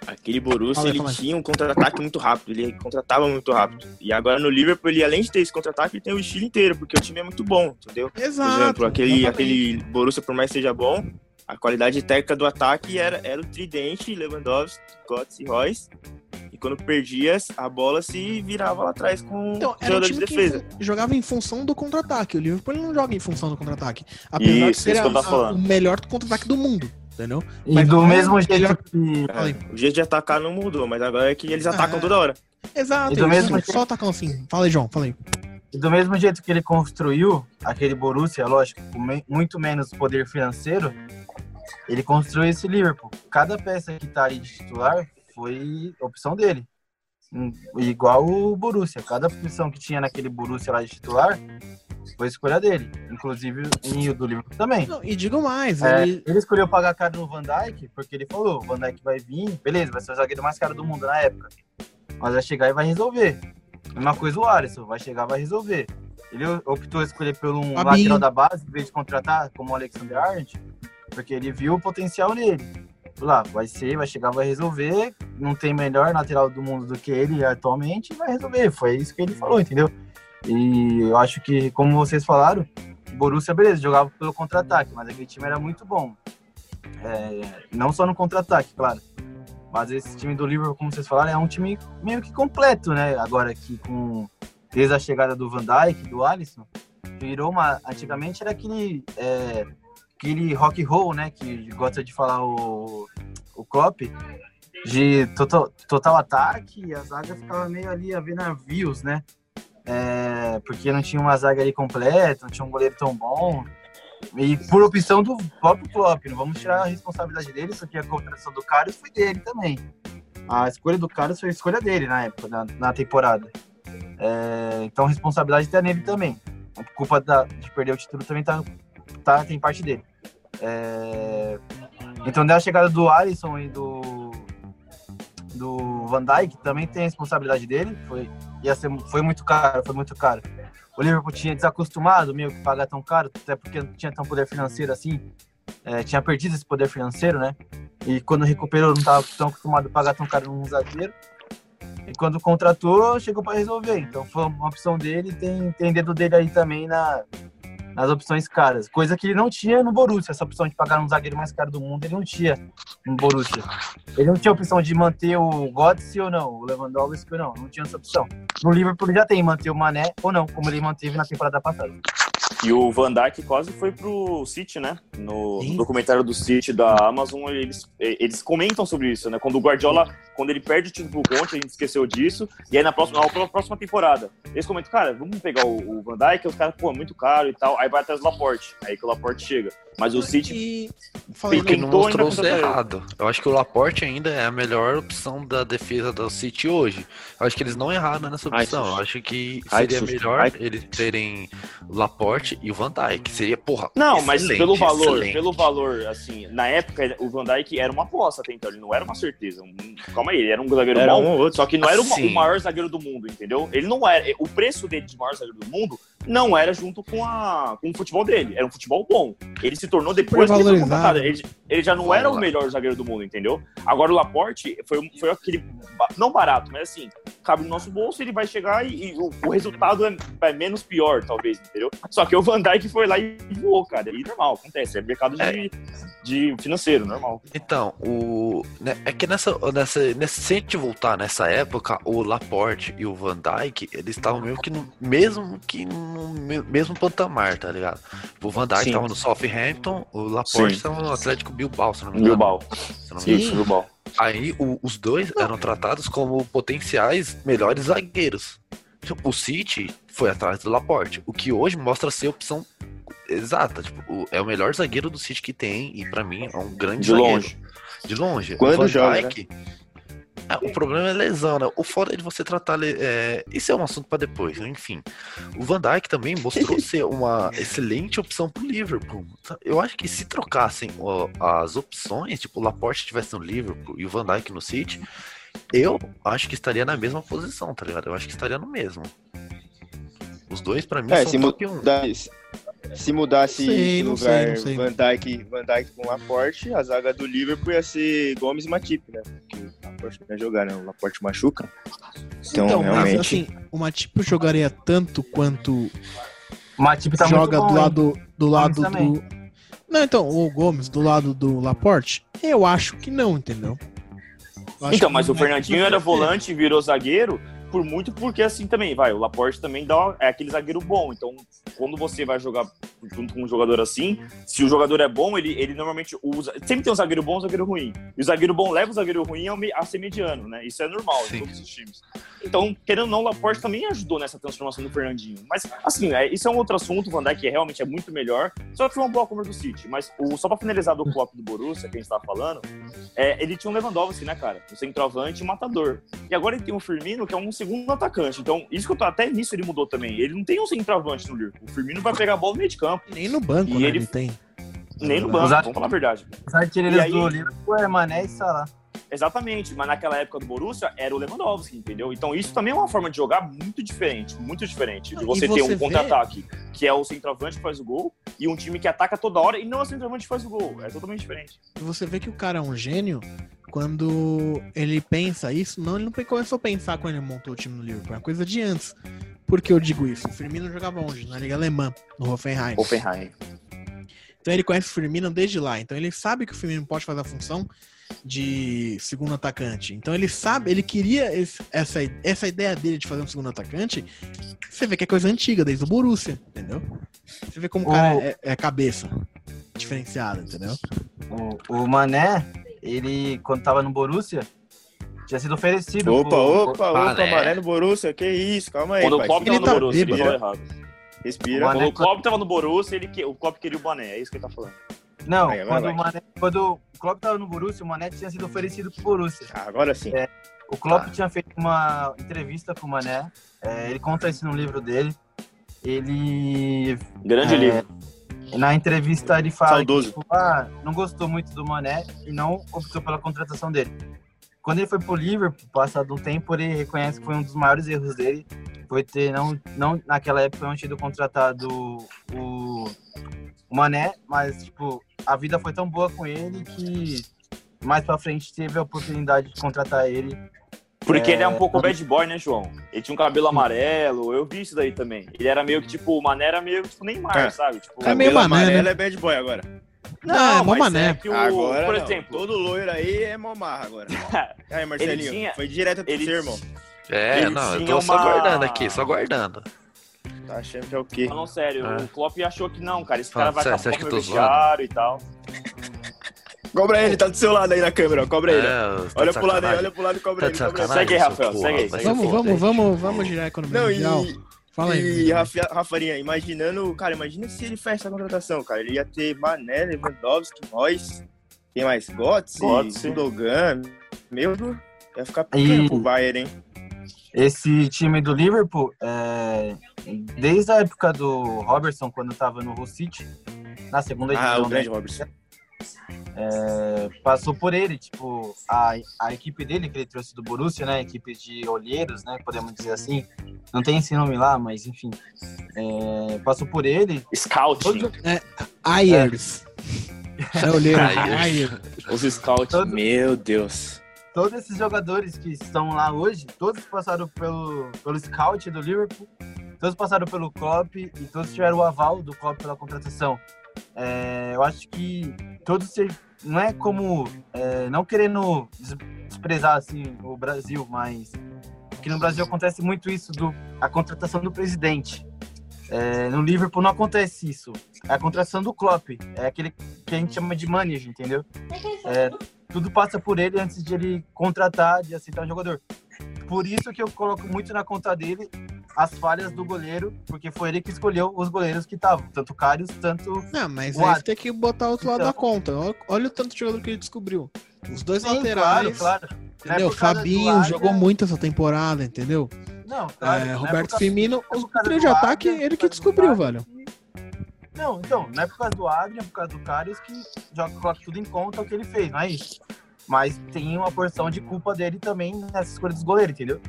Aquele Borussia, ele tinha um contra-ataque muito rápido, ele contratava muito rápido. E agora no Liverpool, ele além de ter esse contra-ataque, ele tem o estilo inteiro, porque o time é muito bom, entendeu? Por Exato. exemplo, aquele, exatamente. aquele Borussia, por mais que seja bom, a qualidade técnica do ataque era, era o tridente, Lewandowski, Götze e Royce. E quando perdia, a bola se virava lá atrás com Então, o era um jogador de defesa. jogava em função do contra-ataque. O Liverpool não joga em função do contra-ataque. Apesar Isso, de ser a- a- o melhor contra-ataque do mundo, entendeu? E Mas do é mesmo jeito que. É, o jeito de atacar não mudou, mas agora é que eles atacam É. toda hora. Exato, E do eles mesmo jeito- só atacam assim. Fala aí, João, fala aí. E do mesmo jeito que ele construiu aquele Borussia, lógico, com me- muito menos poder financeiro, ele construiu esse Liverpool. Cada peça que tá aí de titular foi opção dele. Igual o Borussia. Cada posição que tinha naquele Borussia lá de titular foi escolha dele. Inclusive e o do Liverpool também. Não, e digo mais, É, ele, ele escolheu pagar caro no Van Dijk, porque ele falou, o Van Dijk vai vir, beleza, vai ser o zagueiro mais caro do mundo na época. Mas vai chegar e vai resolver. Mesma coisa o Alisson, vai chegar e vai resolver. Ele optou escolher pelo um Fabinho. lateral da base, em vez de contratar como o Alexander Arnold, porque ele viu o potencial nele. Falou, Lá, vai ser, vai chegar, vai resolver. Não tem melhor lateral do mundo do que ele atualmente, vai resolver. Foi isso que ele falou, entendeu? E eu acho que, como vocês falaram, o Borussia, beleza, jogava pelo contra-ataque, mas aquele time era muito bom. É, não só no contra-ataque, claro. Mas esse time do Liverpool, como vocês falaram, é um time meio que completo, né? Agora aqui com desde a chegada do Van Dijk, do Alisson, virou uma. Antigamente era aquele é, aquele rock roll, né? Que gosta de falar o, o Klopp, de total, total ataque a zaga ficava meio ali a ver navios, né? é, porque não tinha uma zaga ali completa, não tinha um goleiro tão bom. E por opção do próprio Klopp, não vamos tirar a responsabilidade dele, porque a contratação do Carlos foi dele também. A escolha do Carlos foi a escolha dele na época, na, na temporada. É, então a responsabilidade está nele também. A culpa da, de perder o título também tá, tá, tem parte dele. É, então, da chegada do Alisson e do, do Van Dijk, também tem a responsabilidade dele. Foi, ia ser, foi muito caro, foi muito caro. O Liverpool tinha desacostumado meio que pagar tão caro, até porque não tinha tão poder financeiro assim. É, tinha perdido esse poder financeiro, né? E quando recuperou, não estava tão acostumado a pagar tão caro num zagueiro. E quando contratou, chegou para resolver. Então foi uma opção dele, tem, tem dedo dele aí também na, nas opções caras. Coisa que ele não tinha no Borussia. Essa opção de pagar um zagueiro mais caro do mundo, ele não tinha no Borussia. Ele não tinha a opção de manter o Götze ou não, o Lewandowski ou não. Não tinha essa opção. No Liverpool ele já tem manter o Mané ou não, como ele manteve na temporada passada. E o Van Dijk quase foi pro City, né? No, no documentário do City da Amazon, eles, eles comentam sobre isso, né? Quando o Guardiola, quando ele perde o título pro Conte, a gente esqueceu disso. E aí na próxima, na próxima temporada, eles comentam, cara, vamos pegar o, o Van Dijk, os caras, pô, é muito caro e tal. Aí vai atrás do Laporte. Aí que o Laporte chega. Mas o City. E... Porque Falei, não mostrou errado. Eu acho que o Laporte ainda é a melhor opção da defesa do City hoje. Eu acho que eles não erraram nessa Ai, opção. susto. Eu acho que Ai, seria susto. melhor Ai. eles terem o E o Van Dijk. Seria, porra. Não, mas pelo valor, excelente. pelo valor, assim, na época o Van Dijk era uma aposta até então, ele não era uma certeza. Um- Calma aí, ele era um zagueiro Era bom, um ou outro. só que não era o, maior zagueiro do mundo, entendeu? Ele não era, o preço dele de maior zagueiro do mundo não era junto com, a, com o futebol dele, era um futebol bom. Ele se tornou depois que ele foi. Ele, ele já não Vamos era o melhor zagueiro do mundo, entendeu? Agora o Laporte foi, foi aquele, não barato, mas assim, cabe no nosso bolso, ele vai chegar e, e o, o resultado é, é menos pior, talvez, entendeu? Só que o Van Dijk foi lá e voou, cara, e normal, acontece, é mercado de, de financeiro, normal. Então, o. né, é que nessa, nessa, nessa. Se a gente voltar nessa época, o Laporte e o Van Dijk, eles estavam mesmo que no. Mesmo que no me- mesmo patamar, tá ligado? O Van Dijk Sim. tava no Southampton, o Laporte Sim. tava no Atlético Bilbao, se não me engano. Bilbao. Se não me Sim. engano. Isso, Bilbao. Aí o- os dois eram tratados como potenciais melhores zagueiros. O City foi atrás do Laporte, o que hoje mostra ser a opção exata. Tipo, o- é o melhor zagueiro do City que tem, e pra mim é um grande De zagueiro. longe. De longe. Quando o joga, Dijk- É, o problema é lesão, né? O foda é de você tratar. É... Isso é um assunto pra depois, enfim. O Van Dijk também mostrou ser uma excelente opção pro Liverpool. Eu acho que se trocassem as opções, tipo, o Laporte estivesse no Liverpool e o Van Dijk no City, eu acho que estaria na mesma posição, tá ligado? Eu acho que estaria no mesmo. Os dois, pra mim, É, são se top 1. mudasse, se mudasse Sei, de lugar sei, não sei. Van, Dijk, Van Dijk com Laporte, a zaga do Liverpool ia ser Gomes e Matip, né? Porque o Laporte não ia jogar, né? O Laporte machuca. Então, Então, mas realmente. assim, o Matip jogaria tanto quanto O Matip tá joga muito bom, do hein? lado do lado do Não, então, o Gomes do lado do Laporte, eu acho que não, entendeu? Então, mas o Matip Fernandinho era volante e virou zagueiro por muito porque assim também, vai, o Laporte também dá, é aquele zagueiro bom, então quando você vai jogar junto com um jogador assim, se o jogador é bom, ele, ele normalmente usa, sempre tem um zagueiro bom e um zagueiro ruim, e o zagueiro bom leva o zagueiro ruim a ser mediano, né, isso é normal Sim. em todos os times. Então, querendo ou não, o Laporte também ajudou nessa transformação do Fernandinho, mas assim, é, isso é um outro assunto, o Van Dijk realmente é muito melhor, só que foi uma boa compra do City, mas o, só pra finalizar do flop do Borussia, que a gente tava falando, é, ele tinha um Lewandowski, né, cara? Um centroavante e matador. E agora ele tem o Firmino, que é um segundo atacante. Então, isso que eu tô. Até nisso ele mudou também. Ele não tem um centroavante no Liverpool. O Firmino vai pegar a bola no meio de campo. Nem no banco, E né, ele- tem. Nem no Os banco, at- vamos falar a verdade. Os artilheiros aí- do Liverpool é Mané e Salah. Exatamente, mas naquela época do Borussia era o Lewandowski, entendeu? Então isso também é uma forma de jogar muito diferente, muito diferente. De E você, ter você um vê- contra-ataque, que é o centroavante que faz o gol, e um time que ataca toda hora e não é o centroavante que faz o gol. É totalmente diferente. E você vê que o cara é um gênio quando ele pensa isso. Não, ele não começou a pensar quando ele montou o time no Liverpool. É uma coisa de antes. Por que eu digo isso? O Firmino jogava onde? Na Liga Alemã, no Hoffenheim. Hoffenheim. Então ele conhece o Firmino desde lá. Então ele sabe que o Firmino pode fazer a função de segundo atacante. Então ele sabe, ele queria esse- essa, essa ideia dele de fazer um segundo atacante. Você vê que é coisa antiga, desde o Borussia, entendeu? Você vê como o cara O- é, é cabeça diferenciada, entendeu? O, o Mané, ele, quando tava no Borussia, tinha sido oferecido. Opa, pro- opa, opa, Mané. Mané no Borussia, que isso, calma aí, Quando o pai. Klopp Ele tava tá no Borussia, ele falou errado. Respira. Mané- Quando o Klopp tava no Borussia, ele, o Klopp queria o Mané, é isso que ele tá falando. Não, Aí, quando, o Mané, quando o Klopp tava no Borussia, o Mané tinha sido oferecido pro Borussia. Ah, agora sim. É. O Klopp Tá. tinha feito uma entrevista com o Mané, é, ele conta isso no livro dele. Ele, Grande É, livro. na entrevista, ele fala Saudoso. que tipo, ah, não gostou muito do Mané e não optou pela contratação dele. Quando ele foi pro Liverpool, passado um tempo, ele reconhece que foi um dos maiores erros dele, foi ter não, não naquela época não tido contratado o, o Mané, mas tipo a vida foi tão boa com ele que mais pra frente teve a oportunidade de contratar ele. Porque É, ele é um pouco bad boy, né, João? Ele tinha um cabelo amarelo, eu vi isso daí também. Ele era meio que, tipo, o Mané era meio tipo Neymar, É. sabe? Tipo, É meio mané, amarelo né? é bad boy agora. Não, é mó mas mané. que o, agora, por não. exemplo, todo loiro aí é momarra agora. Aí, Marcelinho, tinha- foi direto pro ele- seu irmão. É, Ele não, eu tô só uma- guardando aqui, só guardando. Tá achando que é o quê? falando sério, É. o Klopp achou que não, cara, esse cara vai você- acabar com o vestiário e tal. Cobra ele, tá do seu lado aí na câmera, ó. Cobra ele. É, tá olha pro lado aí, olha pro lado e cobra Tá ele. Cobra Segue aí, Rafael, porra, segue aí, vai segue se Vamos, vamos, vamos, vamos girar a economia Não, mundial. e, Fala aí. e Rafa, Rafarinha, imaginando, cara, imagina se ele faz essa contratação, cara. Ele ia ter Mané, Lewandowski, nós, tem mais Götze. Gundogan. Meu ia ficar pequeno E- pro Bayern, hein? Esse time do Liverpool, é, desde a época do Robertson, quando estava no Hull City, na segunda Ah, divisão, o né, grande Robertson. é, passou por ele, tipo, a, a equipe dele que ele trouxe do Borussia, né, equipe de olheiros, né, podemos dizer assim, não tem esse nome lá, mas enfim, é, passou por ele, Scouting. Todo- Ayers. É olheiro. Ayers. Ayers. Os scouts. Todo- Meu Deus. Todos esses jogadores que estão lá hoje, todos passaram pelo, pelo scout do Liverpool, todos passaram pelo Klopp e todos tiveram o aval do Klopp pela contratação. É, eu acho que todos não é como é, não querendo des- desprezar assim o Brasil, mas aqui no Brasil acontece muito isso do a contratação do presidente. É, no Liverpool não acontece isso. É a contratação do Klopp. É aquele que a gente chama de manager, entendeu? É, tudo passa por ele antes de ele contratar, de aceitar o jogador. Por isso que eu coloco muito na conta dele as falhas do goleiro, porque foi ele que escolheu os goleiros que estavam, tanto Karius, tanto Não, mas O aí tem que botar o outro lado Então. da conta. Olha, olha o tanto de jogador que ele descobriu. Os dois Sim, laterais. claro, claro. É Entendeu? Fabinho jogou muito essa temporada, entendeu? Não, claro. É, não é Roberto causa- Firmino, é o causa trio de ataque, ele que descobriu, velho. Não, então, não é por causa do Adrian, é por causa do Karius que joga, coloca tudo em conta o que ele fez, não é isso. Mas tem uma porção de culpa dele também nessa escolha dos goleiros, entendeu?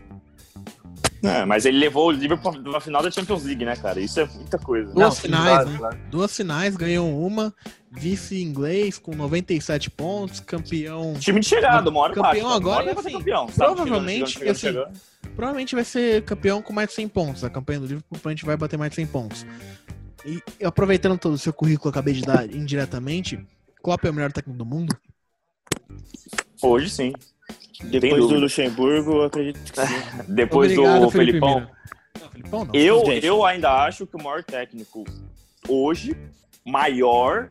É, mas ele levou o Liverpool pra- final da Champions League, né, cara? Isso é muita coisa. Duas sim, finais, claro, né? claro. Duas finais, ganhou uma. Vice inglês com 97 pontos, campeão. Time de chegada, uma hora Campeão agora, hora vai ser assim, campeão. Sabe? provavelmente, Chegando, chegando, assim, chegando. Provavelmente vai ser campeão com mais de 100 pontos. A campanha do Liverpool provavelmente vai bater mais de 100 pontos. E aproveitando todo o seu currículo, eu acabei de dar indiretamente. Klopp é o melhor técnico do mundo? Hoje sim. Depois do. Luxemburgo, eu acredito que sim. Depois Obrigado, do Felipe Felipão. Mira. Não, Felipão não. Eu, eu ainda acho que o maior técnico hoje, maior,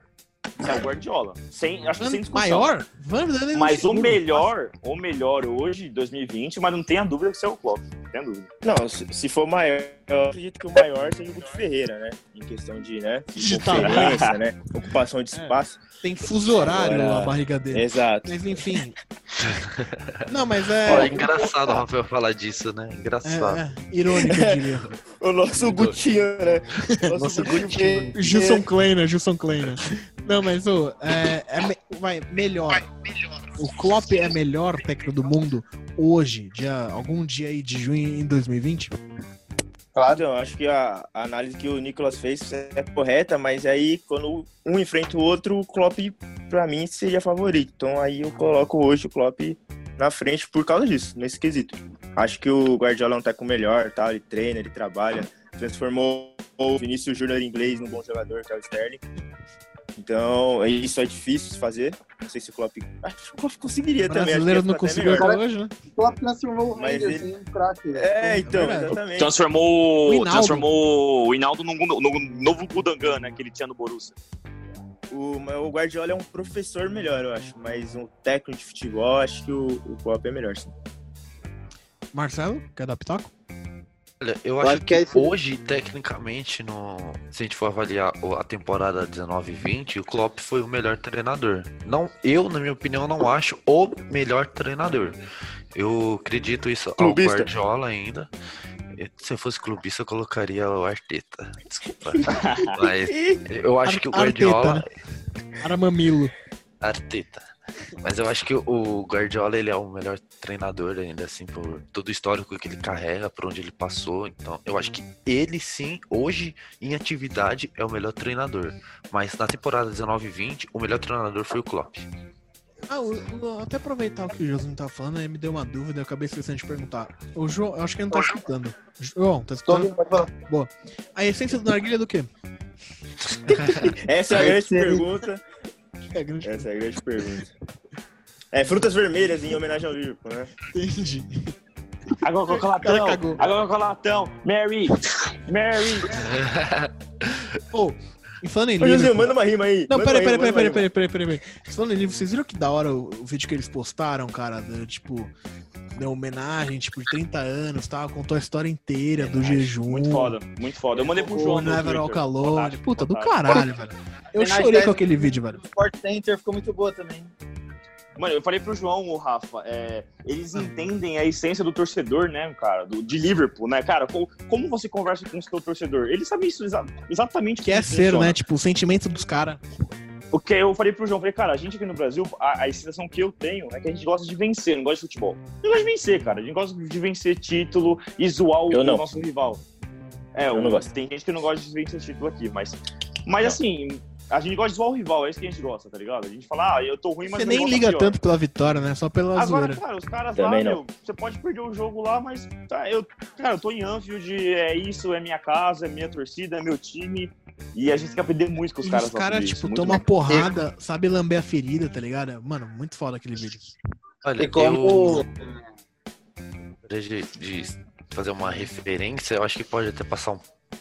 é o Guardiola. Sem, acho que sem discussão. Maior? Vamos dar Mas o melhor, o melhor hoje, 2020, mas não tenha dúvida que isso é o Klopp. Não tem dúvida. Não, se, se for maior, eu acredito que o maior seja o Guti Ferreira, né? Em questão de, né? De conferência, né? Ocupação de É. espaço. Tem fuso horário Agora- a barriga dele. Exato. Mas enfim. Não, mas é. é engraçado o Rafael falar disso, né? Engraçado. É, é irônico, eu diria. O nosso Gutinho, né? Nosso, Nosso Gutinho. Gilson Kleiner, Gilson Kleiner. Não, mas ô, é, é me- vai, melhor. O Klopp é melhor técnico do mundo hoje, dia, algum dia aí de junho em 2020? Claro. Então, acho que a, a análise que o Nicolas fez é correta, mas aí quando um enfrenta o outro, o Klopp, pra mim, seria favorito. Então aí eu coloco hoje o Klopp na frente por causa disso, nesse quesito. Acho que o Guardiola é um técnico melhor, tá? ele treina, ele trabalha, transformou o Vinícius Júnior inglês num bom jogador, que é o Sterling. Então, isso é difícil de fazer. Não sei se o Klopp. Acho que o Klopp conseguiria O também. que brasileiro não até conseguiu melhor. até hoje, né? O Klopp transformou o Rangers ele- em craque. É, então, É verdade. exatamente. Transformou, O Hinaldo. transformou o Hinaldo num, num novo Gudangan, né, que ele tinha no Borussia. O, o Guardiola é um professor melhor, eu acho. Mas um técnico de futebol, acho que o, o Klopp é melhor, sim. Marcelo, quer dar pitaco? Olha, eu Eu acho acho que, que é hoje, tecnicamente, no... se a gente for avaliar a temporada 19 e 20, o Klopp foi o melhor treinador. Não, eu, na minha opinião, não acho o melhor treinador. Eu acredito isso Clubista. ao Guardiola ainda. Se eu fosse clubista, eu colocaria o Arteta. Desculpa. Mas eu acho que o Arteta, Guardiola. né? Para mamilo. Arteta. Mas eu acho que o Guardiola ele é o melhor treinador ainda, assim, por todo o histórico que ele carrega, por onde ele passou. Então, eu acho que ele sim, hoje, em atividade, é o melhor treinador. Mas na temporada 19 e 20, o melhor treinador foi o Klopp. Ah, o- o- até aproveitar o que o Josinho tá falando, aí me deu uma dúvida, eu acabei esquecendo de perguntar. O João, eu acho que ele não tá escutando. João, tá escutando? falar. A essência do narguilha é do quê? Essa é a grande pergunta. É grande Essa é a grande pergunta. É, frutas vermelhas em homenagem ao Liverpool, né? entendi. Agora com O cara latão. cagou. Agora com latão. Mary. Mary. Pô, e falando em Ô, José, livro... manda uma rima aí. Não, peraí, peraí, peraí, peraí, peraí, peraí, peraí, peraí. Falando em livro, vocês viram que da hora o, o vídeo que eles postaram, cara, tipo, da homenagem, tipo, de 30 anos, tal, contou a história inteira do jejum. Muito foda, muito foda. Eu mandei pro João. Never. All Calor. Puta, do caralho, velho. Eu chorei com aquele vídeo, velho. O Sport Center ficou muito boa também. Mano, eu falei pro João, o Rafa, é, eles entendem a essência do torcedor, né, cara, do, de Liverpool, né, cara? Como, como você conversa com o seu torcedor? Eles sabem isso exa- exatamente Que é ser, funciona. né? Tipo, o sentimento dos caras. O que eu falei pro João, falei, cara, a gente aqui no Brasil, a, a sensação que eu tenho é que a gente gosta de vencer, não gosta de futebol. Não gosta de vencer, cara. A gente gosta de vencer título e zoar o, o nosso rival. É, Eu o- não gosto. tem gente que não gosta de vencer título aqui, mas. Mas Não. assim, a gente gosta de zoar o rival, é isso que a gente gosta, tá ligado? A gente fala, ah, eu tô ruim, mas Você nem tá liga pior. tanto pela vitória, né? Só pela Agora, zoeira. cara, os caras Também lá, não. meu, você pode perder o jogo lá, mas tá, eu, cara, eu tô em Anfield, é isso, é minha casa, é minha torcida, é meu time. E a gente tem que aprender muito com os E caras. os caras, tipo, bom. porrada, sabe lamber a ferida, tá ligado? Mano, muito foda aquele vídeo. Olha, E como. eu de, de fazer uma referência, eu acho que pode até passar um.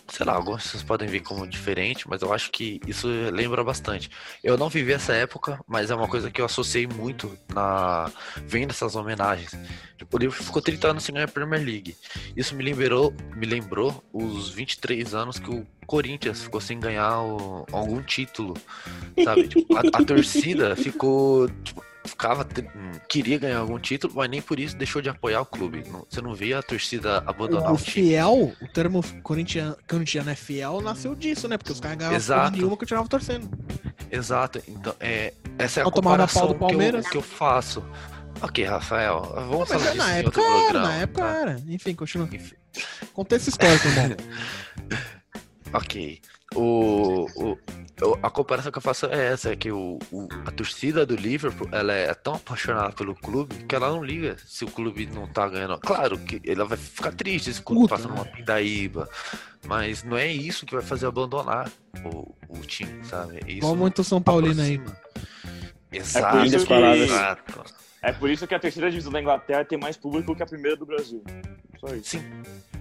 Sei lá, algumas pessoas podem ver como diferente, mas eu acho que isso lembra bastante. Eu não vivi essa época, mas é uma coisa que eu associei muito na vendo essas homenagens. Tipo, o livro ficou 30 anos sem ganhar a Premier League. Isso me lembrou, me lembrou os 23 anos que o Corinthians ficou sem ganhar o- algum título. Sabe? Tipo, a, a torcida ficou. tipo, ficava. tri- queria ganhar algum título, mas nem por isso deixou de apoiar o clube. Não- Você não via a torcida abandonar O o time. fiel, o termo corintiano, corintiano é fiel, nasceu disso, né? Porque os caras ganhavam nenhuma que continuavam torcendo. Exato. Então, é, essa é a pau comparação que eu, que eu faço. Ok, Rafael, vamos Não, falar é, disso na época era, programa. na época tá? era. Enfim, continua. Enfim. Contexto histórico, irmão. Ok. O, o, a comparação que eu faço é essa, é que o, o- a torcida do Liverpool, ela é tão apaixonada pelo clube que ela não liga se o clube não tá ganhando. Claro que ela vai ficar triste se o clube Puta, passa né? numa pindaíba, mas não é isso que vai fazer abandonar o, o time, sabe? É Isso Igual muito São Paulino aí. aproxima. Exato. por isso que- Exato. É por isso que a terceira divisão da Inglaterra tem mais público que a primeira do Brasil. Só isso. Sim.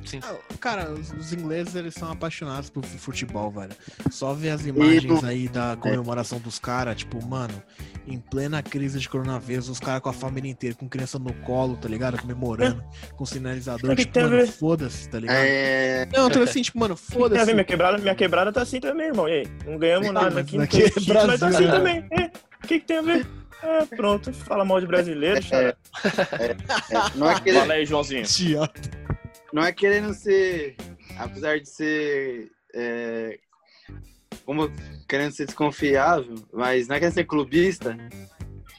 Sim. Ah, Cara, os, ingleses eles são apaixonados por fu- futebol, velho. Só ver as imagens aí da comemoração dos caras, tipo, mano, em plena crise de coronavírus, os caras com a família inteira, com criança no colo, tá ligado? Comemorando, com sinalizador, O que tipo, tem a mano, ver? foda-se, tá ligado? É, Não, eu tô assim, tipo, mano, foda-se. minha quebrada, minha quebrada tá assim também, irmão. E aí? Não ganhamos nada mas aqui, não aqui tem é título, mas tá Brasil, assim né? também. É, O que, que tem a ver? É, pronto, fala mal de brasileiro, cara. é, não, é querendo, Fala aí, Joãozinho. Idiota. Não é querendo ser. Apesar de ser. é, como querendo ser desconfiável, mas não é querendo ser clubista.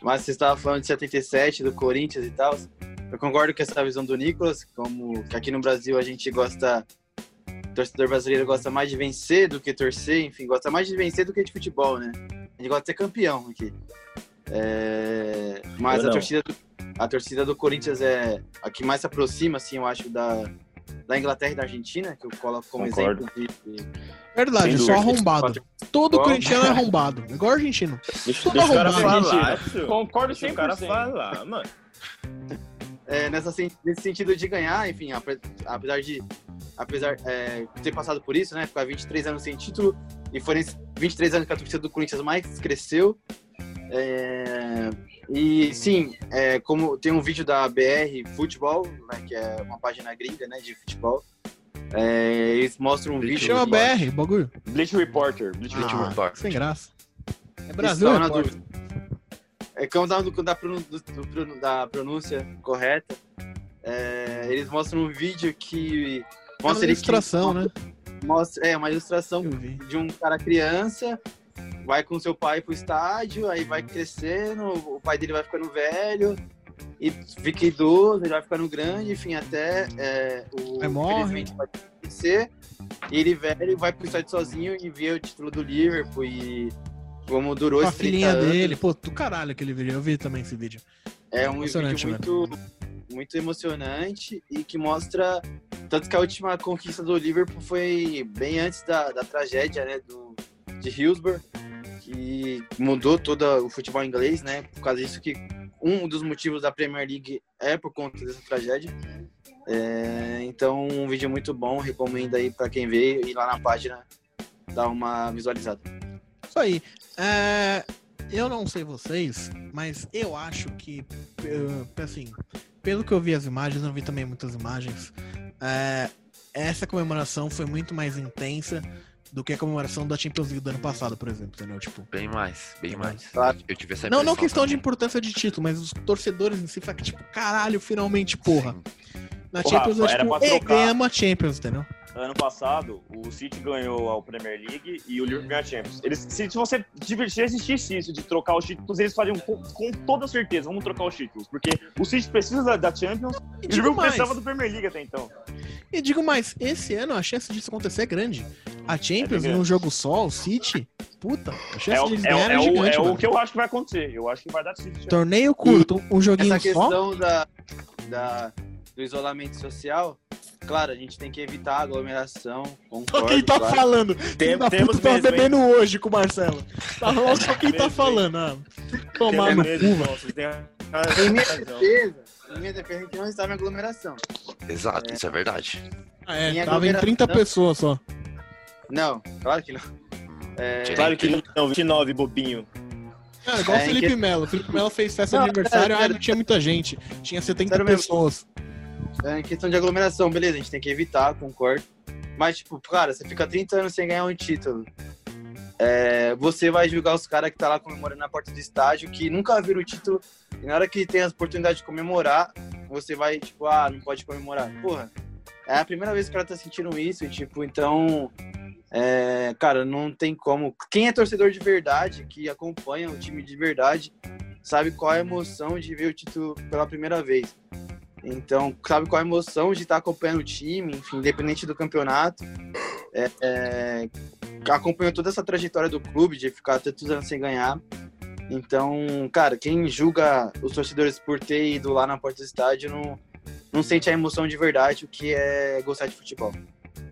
Mas você estava falando de 77, do Corinthians e tal. Eu concordo com essa visão do Nicolas, como que aqui no Brasil a gente gosta. O torcedor brasileiro gosta mais de vencer do que torcer, enfim, gosta mais de vencer do que de futebol, né? A gente gosta de ser campeão aqui. É, mas a torcida, do, a torcida do Corinthians é a que mais se aproxima, assim, eu acho, da, da Inglaterra e da Argentina, que eu coloco como Concordo. exemplo de, de- Verdade, Sem só dúvida. arrombado. Todo corintiano é arrombado. Igual argentino. Deixa, Tudo deixa o cara arrombado, falar. Concordo Deixa o cara 100%. falar, mano. é, nessa, nesse sentido de ganhar, enfim, ape- apesar de apesar é, de ter passado por isso, né, ficar 23 anos sem título e foram esses 23 anos que a torcida do Corinthians mais cresceu. é, E sim, é, como tem um vídeo da BR Futebol, né, que é uma página gringa né, de futebol. é, eles mostram um vídeo. Chama BR, o bagulho. Bleach Reporter. Bleach Bleach Ah, Report. sem graça. É Brasil, dúvida. É que eu da, da, do- pronúncia correta. é, eles mostram um vídeo que É uma mostra ele que- ilustração, né? Mostra, é uma ilustração de um cara criança, vai com seu pai pro estádio, aí vai crescendo, o pai dele vai ficando velho, e fica idoso, ele vai ficando grande, enfim, até é, o infelizmente vai crescer, e ele velho vai pro estádio sozinho e vê o título do Liverpool e como durou 30 filhinha anos. dele. Pô, do caralho aquele vídeo. Eu vi também esse vídeo. É um vídeo muito, muito emocionante e que mostra. Tanto que a última conquista do Liverpool foi bem antes da, da tragédia né, do, de Hillsborough, que mudou todo o futebol inglês, né? Por causa disso que um dos motivos da Premier League é por conta dessa tragédia. É, então, um vídeo muito bom, recomendo aí para quem vê e lá na página dar uma visualizada. Isso aí. É, eu não sei vocês, mas eu acho que, eh, assim, pelo que eu vi as imagens, eu vi também muitas imagens, é, essa comemoração foi muito mais intensa do que a comemoração da Champions League do ano passado, por exemplo, entendeu? Tipo, Bem mais, bem mais. Claro. Eu tive essa não, não questão de também. importância de título, mas os torcedores em si falam que, tipo, caralho, finalmente, porra. Sim. Na Ô, Champions, é, era tipo, ganhamos a Champions, entendeu? Ano passado, o City ganhou a Premier League e o Liverpool ganhou a Champions. Eles, se, se você se se existisse isso de trocar os títulos, eles fariam com, com toda certeza. Vamos trocar os títulos. Porque o City precisa da, da Champions E e o Liverpool mais, precisava do Premier League até então. E digo mais, esse ano a chance disso acontecer é grande. A Champions, grande. num jogo só, o City, puta, a chance É, o- de eles é, ganharem é é o, gigante, é o que eu acho que vai acontecer. Eu acho que vai dar City. Torneio curto, um joguinho Essa só. questão da, da, do isolamento social, claro, a gente tem que evitar a aglomeração. Só Concordo, quem tá claro. falando. Tem- da temos puta tava hein? bebendo hoje com o Marcelo. Tá falando só quem tá falando. Ah, tomar Tem no cu, minha defesa, em minha defesa, a gente não estava em aglomeração. Exato, isso é verdade. Ah, é, Em tava em 30 aglomeração. pessoas só. Não, claro que não. É, Tinha Claro que não, 29, bobinho. É, igual É, o Felipe que- Melo. O Felipe Melo fez festa Não, de aniversário, sério, ah, não tinha muita gente. Tinha 70 Sério mesmo. pessoas. é, em questão de aglomeração, beleza, a gente tem que evitar, concordo. Mas, tipo, cara, você fica 30 anos sem ganhar um título. É, você vai julgar os caras que tá lá comemorando na porta do estádio, que nunca viram o título, e na hora que tem a oportunidade de comemorar, você vai, tipo, ah, não pode comemorar. Porra, é a primeira vez que o cara tá sentindo isso, tipo, então. é, cara, não tem como. Quem é torcedor de verdade, que acompanha o time de verdade, sabe qual é a emoção de ver o título pela primeira vez. Então, sabe qual é a emoção de estar acompanhando o time, enfim, independente do campeonato. É, é, acompanhou toda essa trajetória do clube, de ficar tantos anos sem ganhar. Então, cara, quem julga os torcedores por ter ido lá na porta do estádio não, não sente a emoção de verdade, o que é gostar de futebol.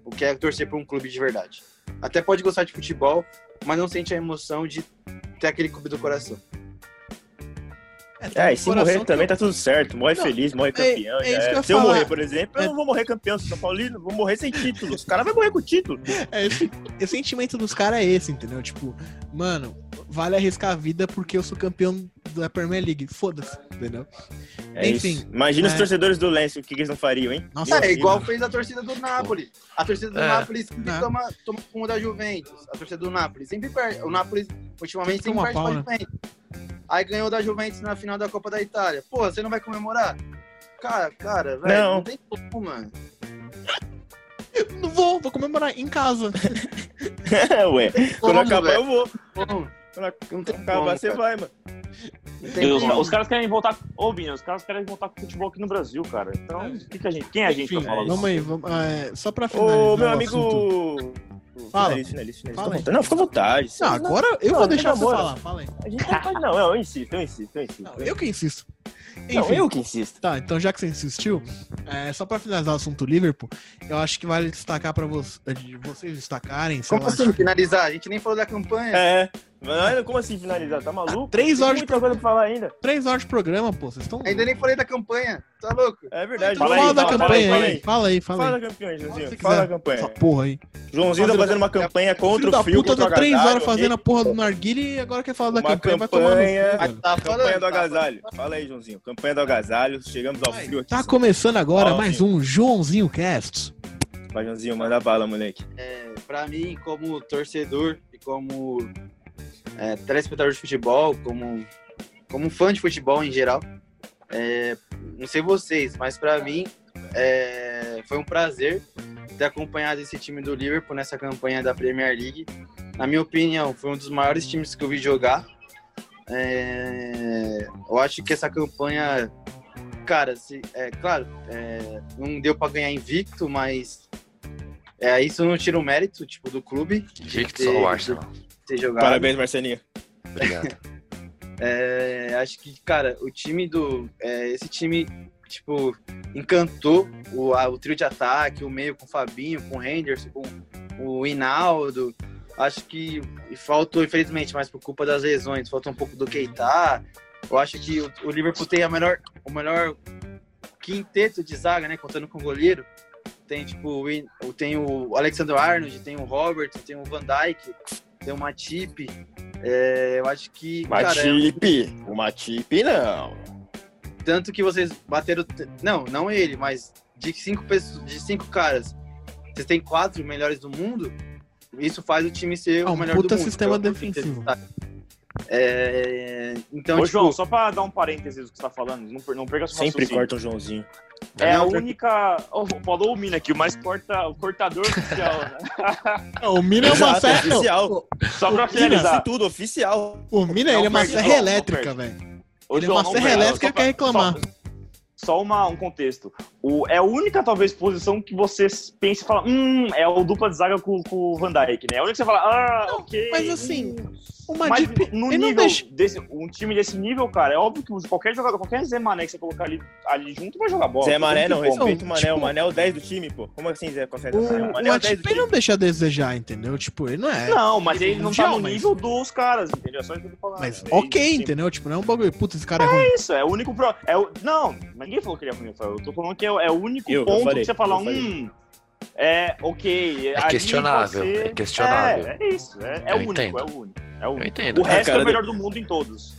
O que é torcer por um clube de verdade. Até pode gostar de futebol, mas não sente a emoção de ter aquele clube do coração. É, e se morrer também eu- tá tudo certo. Morre Não, feliz, morre é- campeão. é que eu Se eu falar. morrer, por exemplo, É. eu não vou morrer campeão. São Paulino, vou morrer sem título. Os caras vão morrer com título. É, esse, esse sentimento dos caras é esse, entendeu? Tipo, mano, vale arriscar a vida porque eu sou campeão da Premier League. Foda-se, entendeu? É Enfim, isso. Imagina é. os torcedores do Lens, o que, que eles não fariam, hein? Nossa, É, igual fez a torcida do Napoli. A torcida do É. Napoli sempre É. toma, toma como da Juventus. A torcida do Napoli sempre perde. O Napoli, ultimamente, sempre perde pau, pra né? Juventus. Aí ganhou da Juventus na final da Copa da Itália. Pô, você não vai comemorar? Cara, cara, velho, Não. não. tem como, mano. Não vou, vou comemorar em casa. Ué, quando Como, acabar eu vou. Como? Quando Não tem acabar como, você vai, mano. Não tem os, caras querem voltar. Ô, Bina, os caras querem voltar com o futebol aqui no Brasil, cara. Então, o que, que a gente. Quem é a gente Enfim, pra falar vamos isso? aí, vamos, é, só pra finalizar. Ô, meu o amigo. assunto. Fala. Não, fica à vontade. Não, agora eu Não, vou não deixar você falar. Fala aí. A gente tá... Não, eu insisto, eu insisto, eu insisto. Não, eu que insisto. Não, Enfim, eu que insisto. Tá, então já que você insistiu, é, só pra finalizar o assunto Liverpool, eu acho que vale destacar pra vo vocês destacarem, Como assim finalizar? A gente nem falou da campanha. É, Mano, como assim finalizar? Tá maluco? Três Tem horas de coisa pra falar ainda. Três horas de programa, pô. Vocês estão. Ainda nem falei da campanha. Tá louco? É verdade. Fala, Fala aí, da fala, campanha fala aí, aí. Fala aí, fala Fala aí. da campanha, Fala Joãozinho. Fala da campanha. Essa porra aí. Joãozinho tá fazendo uma campanha contra Filho da o frio, puta, tá três horas fazendo a porra do narguile e agora quer falar da Uma campanha. Vai tomar campanha- velho. Tá Campanha do tá agasalho. Fala aí, Joãozinho. Campanha do agasalho. Chegamos ao frio aqui. Tá começando agora mais um Joãozinho Cast. Vai, Joãozinho, manda bala, moleque. É, pra mim, como torcedor e como é, telespectador de futebol, como, como fã de futebol em geral, é, não sei vocês, mas pra mim é, foi um prazer ter acompanhado esse time do Liverpool nessa campanha da Premier League. Na minha opinião, foi um dos maiores times que eu vi jogar. É, eu acho que essa campanha, cara, se, é claro, é, não deu pra ganhar invicto, mas é, isso não tira o mérito, tipo, do clube Invictus ao Arsenal. Ter jogado. Parabéns, Marcelinho. Obrigado. É, acho que, cara, o time do. é, esse time, tipo, encantou o, a- o trio de ataque, o meio com o Fabinho, com o Henderson, com o Hinaldo. Acho que faltou, infelizmente, mas por culpa das lesões, falta um pouco do Keita. Eu acho que o, o Liverpool tem a melhor, o melhor quinteto de zaga, né? Contando com o goleiro. Tem, tipo, o, tem o Alexander Arnold, tem o Robert, tem o Van Dijk, tem o Matip. É, eu acho que. cara, é- Matip. O Matip não. tanto que vocês bateram. Não, não ele, mas de cinco pessoas, de cinco caras, vocês têm quatro melhores do mundo. Isso faz o time ser um o melhor puta do mundo. sistema defensivo. É, então, Ô, tipo, João, só pra dar um parênteses do que você tá falando, não, não perca sua Sempre raciocínio. corta o Joãozinho. É a única. Oh, falou o Mina aqui, o mais corta, o cortador oficial, né? Não, o Mina é uma serra. oficial. Só pra finalizar. isso tudo, oficial. O Mina ele é uma serra não elétrica, velho. Ele é João, uma não serra perde, elétrica que quer reclamar. Só, só uma, um contexto. O, é a única, talvez, posição que você pensa e fala, hum, é o dupla de zaga com, com o Van Dijk, né? É a única que você fala, ah, ok. mas assim, hum. O Mas no ele não nível deixa. desse, um time desse nível, cara, é óbvio que qualquer jogador, qualquer Zé Mané que você colocar ali, ali junto vai jogar bola. Zé Mané não, respeita o Mané. tipo- O Mané é o 10 do time, pô. Como assim Zé consegue? O, O o Mané é o 10 do Matip ele time. não deixa a desejar, entendeu? Tipo, ele não é. Não, mas ele não tá no mas- nível dos caras, entendeu? É só isso que eu tô falando. Mas É ok, isso, entendeu? Tipo, não é um bagulho. Puta, esse cara é ruim. É isso, é o único. Pro... É o... Não, ninguém falou que ele é ruim. Eu tô falando que é, é o único Eu, eu ponto falei, que você fala, eu hum. É, ok. É ali questionável, ser- é questionável. É, é isso. É, é Eu o único, é o único. É o único. entendo. O resto A cara é o melhor do mundo em todos.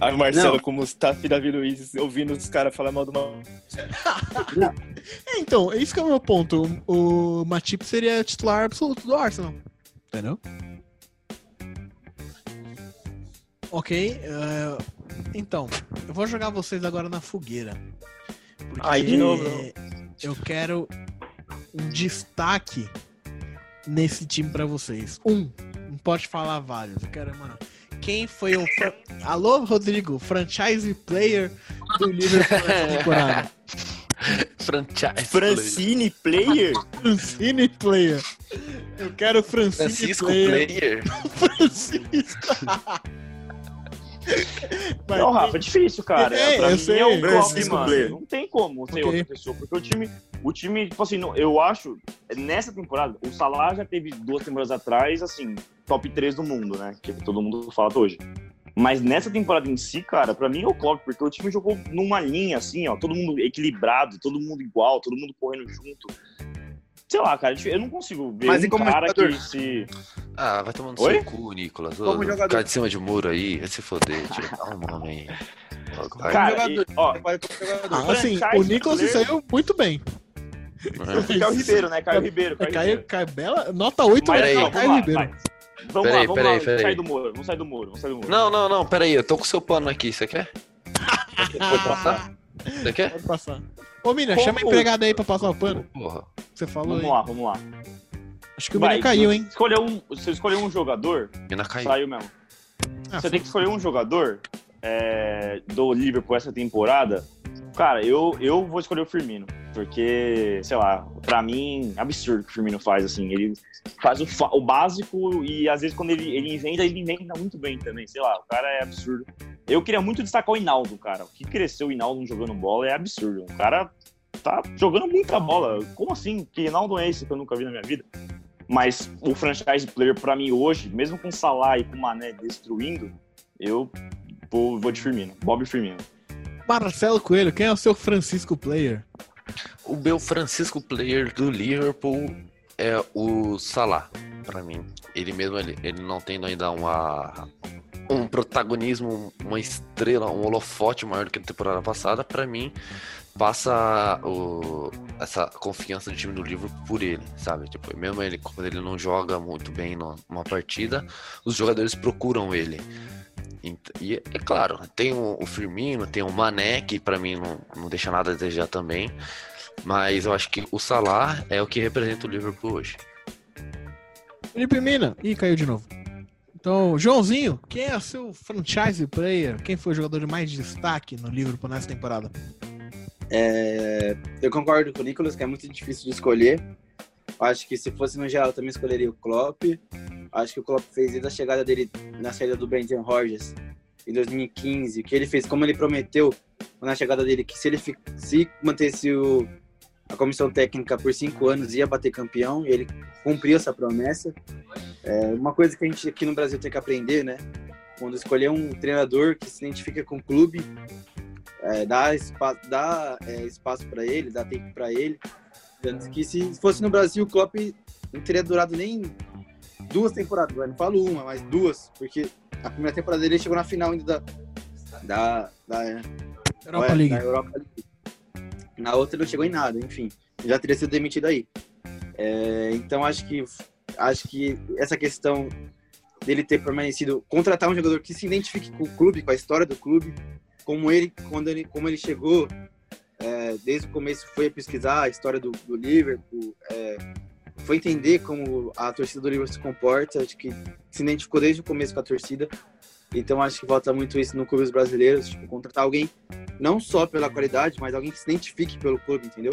A Marcela, Não. como tá filho Davi Luiz, ouvindo os caras falar mal do mal. É, então, esse que é o meu ponto. O, Matip seria titular absoluto do Arsenal. Entendeu? Ok. eh, então, eu vou jogar vocês agora na fogueira. Porque Ai, de novo. Eu quero um destaque nesse time pra vocês. Um. Não pode falar vários. Eu quero, mano. Quem foi o. fran- Alô, Rodrigo, franchise player do Liverpool nessa temporada? Franchise. Francine Player? Francine Player. Eu quero Francine Francisco Player. Player. Francisco. Não, Rafa, é difícil, cara. É, pra mim sei. é o Klopp, Francisco mano. Player. Não tem como ter Ok. outra pessoa. Porque o time, o time, tipo assim, eu acho, nessa temporada, o Salah já teve duas temporadas atrás, assim, top 3 do mundo, né? Que todo mundo fala até hoje. Mas nessa temporada em si, cara, pra mim é o Klopp, porque o time jogou numa linha, assim, ó, todo mundo equilibrado, todo mundo igual, todo mundo correndo junto. Sei lá, cara, eu não consigo ver Mas um como cara jogador? que se... Ah, vai tomando Oi? seu cu, Nicolas. Ô, Como jogador. Ficar de cima de muro aí, vai se foder. Tio. Dá um nome aí. Cara, jogador. e- ó, Vai pro jogador. Assim, o Nicolas player- saiu muito bem. É. Caio Ribeiro, né? Caio Ribeiro, É, Caio Caio, Ribeiro. Caio Bela, nota 8 Mas, Peraí. não, Caio vamos lá, Ribeiro. vai. Vamos Peraí, lá, vamos peraí, lá, peraí. sai do muro, vamos sair do muro, vamos sair do muro. Não, não, não, pera aí, eu tô com o seu pano aqui, você quer? Pode passar? Você quer? Pode passar. Ô, Mina, chama a empregada aí pra passar o pano. Porra. que Você falou Vamos aí. lá, vamos lá. Acho que o Vai, Mina caiu, hein? Escolher um, você escolheu um jogador, Mina caiu. saiu mesmo. Ah, Você tem que escolher um jogador é, do Liverpool essa temporada. Cara, eu, eu vou escolher o Firmino. Porque, sei lá, pra mim, absurdo o que o Firmino faz, assim. Ele faz o, o básico e às vezes quando ele, ele inventa, ele inventa muito bem também. Sei lá, o cara é absurdo. Eu queria muito destacar o Hinaldo, cara. O que cresceu o Hinaldo jogando bola é absurdo. O cara tá jogando muita bola. Como assim? Que Hinaldo é esse que eu nunca vi na minha vida? Mas o franchise player, pra mim, hoje, mesmo com o Salah e com o Mané destruindo, eu vou, vou de Firmino. Bob Firmino. Marcelo Coelho, quem é o seu Francisco Player? O meu Francisco Player do Liverpool é o Salah, pra mim. Ele mesmo, ele, ele não tendo ainda uma, um protagonismo, uma estrela, um holofote maior do que na temporada passada, pra mim, passa o, essa confiança do time do Liverpool por ele, sabe? Tipo, mesmo ele, quando ele não joga muito bem numa partida, os jogadores procuram ele. E é claro, tem o, o Firmino, tem o Mané, que pra mim não, não deixa nada a desejar também. Mas eu acho que o Salah é o que representa o Liverpool hoje. Felipe Mina. Ih, caiu de novo. Então, Joãozinho, quem é o seu franchise player? Quem foi o jogador de mais destaque no Liverpool nessa temporada? É, eu concordo com o Nicolas que é muito difícil de escolher. Acho que se fosse no geral, eu também escolheria o Klopp. Acho que o Klopp fez desde a chegada dele na saída do Brendan Rodgers em 2015, o que ele fez, como ele prometeu na chegada dele, que se ele se mantesse o, a comissão técnica por cinco anos ia bater campeão, ele cumpriu essa promessa. É uma coisa que a gente aqui no Brasil tem que aprender, né? Quando escolher um treinador que se identifica com o clube, é, dá, dá é, espaço para ele, dá tempo para ele. Tanto que se fosse no Brasil, o Klopp não teria durado nem duas temporadas, não falo uma, mas duas, porque a primeira temporada dele chegou na final ainda da, da, da Europa é, League. da Europa League. Na outra não chegou em nada, enfim, já teria sido demitido aí. É, então acho que acho que essa questão dele ter permanecido, contratar um jogador que se identifique com o clube, com a história do clube, como ele quando ele como ele chegou é, desde o começo foi pesquisar a história do, do Liverpool, é, foi entender como a torcida do Liverpool se comporta, acho que se identificou desde o começo com a torcida. Então acho que falta muito isso no clube brasileiros, tipo, contratar alguém não só pela qualidade, mas alguém que se identifique pelo clube, entendeu?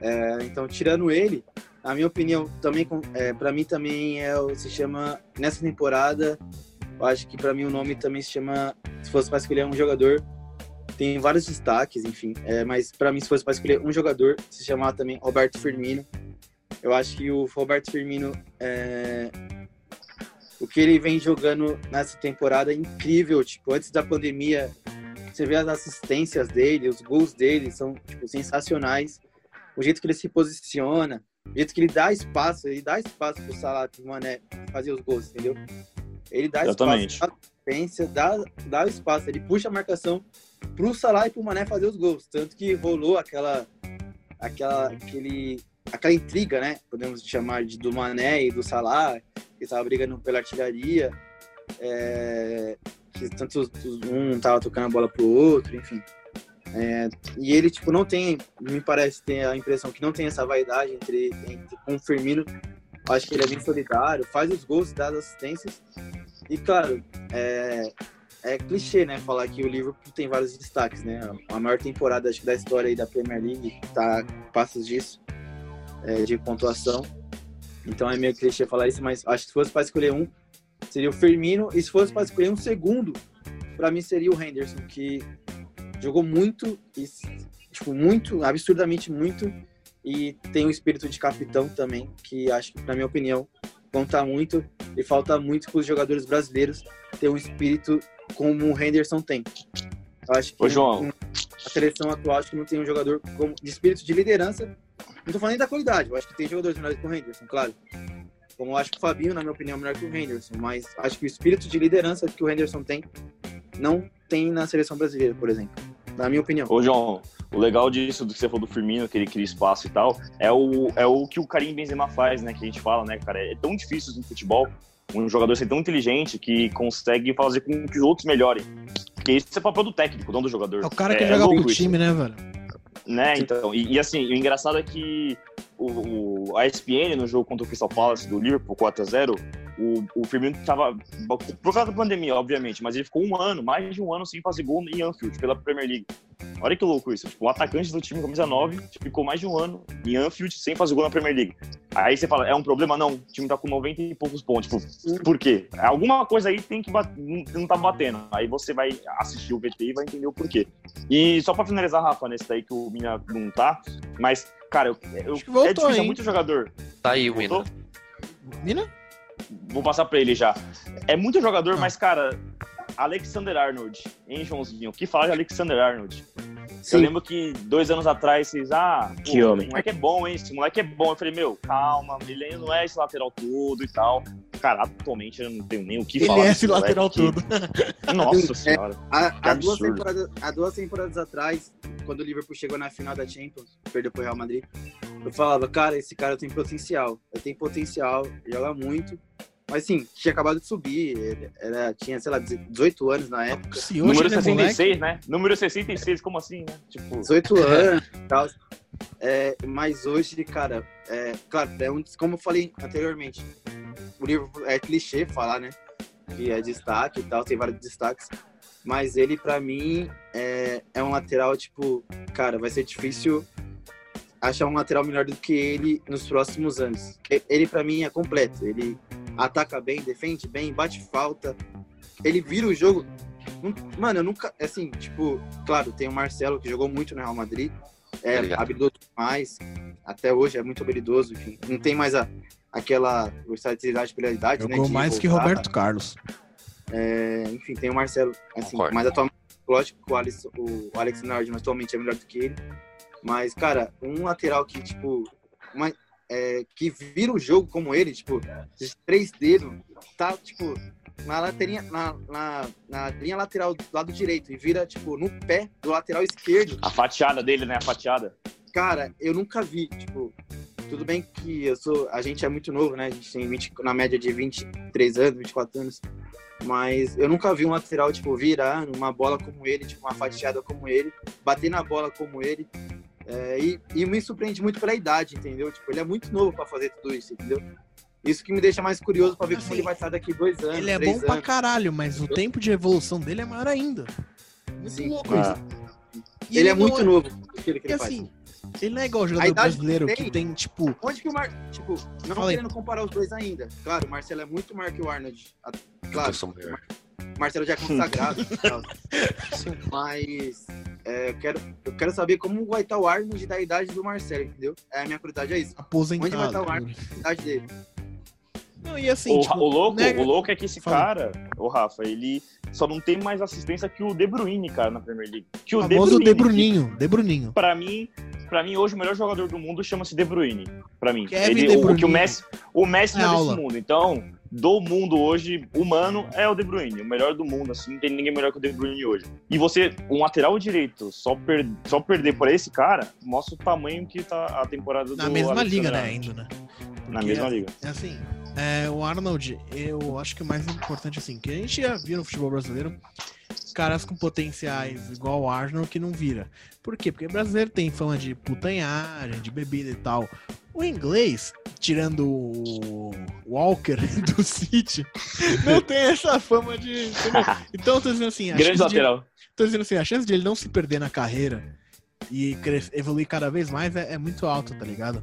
É, então tirando ele, na minha opinião, também é, para mim também é se chama nessa temporada, eu acho que para mim o nome também se chama, se fosse para escolher um jogador, tem vários destaques, enfim, é, mas para mim se fosse para escolher um jogador, se chamar também Roberto Firmino. Eu acho que o Roberto Firmino é, o que ele vem jogando nessa temporada é incrível. Tipo, antes da pandemia, você vê as assistências dele, os gols dele são tipo, sensacionais. O jeito que ele se posiciona, o jeito que ele dá espaço, ele dá espaço pro Salah, pro Mané fazer os gols, entendeu? Ele dá Exatamente. espaço, dá assistência, dá, dá espaço, ele puxa a marcação pro Salah e pro Mané fazer os gols. Tanto que rolou aquela, aquela, aquele, aquela intriga, né? Podemos chamar de do Mané e do Salah, que tava brigando pela artilharia, é, que tanto um tava tocando a bola pro outro, enfim. É, e ele, tipo, não tem, me parece ter a impressão que não tem essa vaidade entre, entre com o Firmino. Acho que ele é bem solidário, faz os gols, dá as assistências. E, claro, é, é clichê, né, falar que o Liverpool tem vários destaques, né? A maior temporada, acho que, da história aí da Premier League, tá passos disso, é, de pontuação. Então é meio clichê falar isso, mas acho que se fosse para escolher um, seria o Firmino. E se fosse para escolher um segundo, para mim seria o Henderson, que jogou muito, e, tipo, muito, absurdamente muito, e tem um espírito de capitão também, que acho que, na minha opinião, conta muito, e falta muito para os jogadores brasileiros ter um espírito como o Henderson tem. Eu acho que Ô, João. a seleção atual acho que não tem um jogador como, de espírito de liderança. Não tô falando nem da qualidade, eu acho que tem jogadores melhores que o Henderson, claro. Como eu acho que o Fabinho, na minha opinião, é melhor que o Henderson, mas acho que o espírito de liderança que o Henderson tem, não tem na seleção brasileira, por exemplo. Na minha opinião. Ô, João, o legal disso do que você falou do Firmino, que ele cria espaço e tal, é o, é o que o Karim Benzema faz, né? Que a gente fala, né, cara? É tão difícil no futebol um jogador ser tão inteligente que consegue fazer com que os outros melhorem. Porque isso é papel do técnico, não do jogador. É o cara que joga louco pro isso. time, né, velho? Né, então. E, e, assim, o engraçado é que o, o- a ESPN, no jogo contra o Crystal Palace do Liverpool 4x0, o, o Firmino tava. Por causa da pandemia, obviamente, mas ele ficou um ano, mais de um ano sem fazer gol em Anfield, pela Premier League. Olha que louco isso. Tipo, o atacante do time, camisa 9, ficou mais de um ano em Anfield sem fazer gol na Premier League. Aí você fala, é um problema? Não, o time tá com 90 e poucos pontos. Tipo, por quê? Alguma coisa aí tem que não tá batendo. Aí você vai assistir o VT e vai entender o porquê. E só pra finalizar, Rafa, nesse daí que o Mina não tá, mas, cara, eu, eu, Acho que voltou, é difícil, é hein? muito jogador. Tá aí o Mina. Mina? Vou passar pra ele já. É muito jogador, Ah. mas, cara, Alexander Arnold, hein, Joãozinho? O que falar de Alexander Arnold? Sim. Eu lembro que dois anos atrás vocês, ah, pô, Que homem. Esse moleque é bom, hein? Esse moleque é bom. Eu falei, meu, calma, ele não é esse lateral todo e tal. Cara, atualmente eu não tenho nem o que Ele falar. é desse esse lateral moleque. todo. Nossa senhora. Há, Que há duas temporadas, há duas temporadas atrás, quando o Liverpool chegou na final da Champions, perdeu pro Real Madrid, eu falava, cara, esse cara tem potencial. Ele tem potencial, joga muito. Mas assim, tinha acabado de subir, ele era, tinha, sei lá, 18 anos na época. Se hoje Número ele é moleque, 66, né? Número 66, como assim, né? Tipo, 18 anos e tal. É, mas hoje, cara, é, claro, é um, como eu falei anteriormente, o Liverpool é clichê falar, né? Que é destaque e tal, tem vários destaques. Mas ele, pra mim, é, é um lateral, tipo, cara, vai ser difícil achar um lateral melhor do que ele nos próximos anos. Ele, pra mim, é completo. Ele ataca bem, defende bem, bate falta. Ele vira o jogo. Mano, eu nunca. Assim, tipo, claro, tem o Marcelo que jogou muito no Real Madrid. É Obrigado. habilidoso demais. Até hoje é muito habilidoso, enfim. Não tem mais a, aquela versatilidade pela idade, né? jogou de mais que. Roberto Carlos. É, enfim, tem o Marcelo, assim, Concordo. mas atualmente, lógico que o, Alex, o atualmente é melhor do que ele. Mas, cara, um lateral que, tipo, uma, é, que vira o jogo como ele, tipo, esses três dedos, tá, tipo, na, na, na, na linha lateral do lado direito e vira, tipo, no pé do lateral esquerdo. a fatiada dele, né? A fatiada. Cara, eu nunca vi, tipo, tudo bem que eu sou, a gente é muito novo, né? A gente tem 20, na média de 23 anos, 24 anos. Mas eu nunca vi um lateral, tipo, virar uma bola como ele, tipo, uma fatiada como ele, bater na bola como ele. É, e, e me surpreende muito pela idade, entendeu? Tipo, ele é muito novo pra fazer tudo isso, entendeu? Isso que me deixa mais curioso pra ver como Assim, ele vai estar daqui dois anos. Ele é três bom pra anos. caralho, mas o tempo de evolução dele é maior ainda. Muito Sim. louco Ah. isso. E Ele, é muito novo. Aquilo que E ele faz. assim, ele não é igual o A jogador idade brasileiro dele- que tem, tipo, Onde que o Mar... Tipo, não Fala aí. querendo comparar os dois ainda. Claro, o Marcelo é muito maior que o Arnold. A- Claro, Marcelo já é consagrado. e tal. Mas é, eu, quero, eu quero saber como vai estar o Arnold da idade do Marcelo, entendeu? É, a minha curiosidade é isso. aposentado. Onde vai estar o Arnold da idade dele? Não, e assim, o, tipo, o louco, nega- o louco é que esse Fala. cara, o Rafa, ele só não tem mais assistência que o De Bruyne, cara, na Premier League. Que o De Bruyne, De que, Bruninho, De Bruninho. Pra mim, pra mim, hoje o melhor jogador do mundo chama-se De Bruyne. Pra mim. Kevin Ele, De o, o que o. Messi, o Messi É não é aula. desse mundo. Então, do mundo hoje, humano, é o De Bruyne. O melhor do mundo, assim, não tem ninguém melhor que o De Bruyne hoje. E você, um lateral direito, só, per, só perder por esse cara, mostra o tamanho que tá a temporada do Na mesma Alexander liga, né, ainda, né? Na Porque, mesma liga. É assim, é, o Arnold, eu acho que o mais importante, assim, que a gente já viu no futebol brasileiro, caras com potenciais igual o Arnold que não vira. Por quê? Porque o brasileiro tem fama de putanhagem, de bebida e tal. O inglês, tirando o Walker do City, não tem essa fama de. Então, tô dizendo assim, a Grande chance de- lateral. Tô dizendo assim, a chance de ele não se perder na carreira e evoluir cada vez mais é, é muito alta, tá ligado?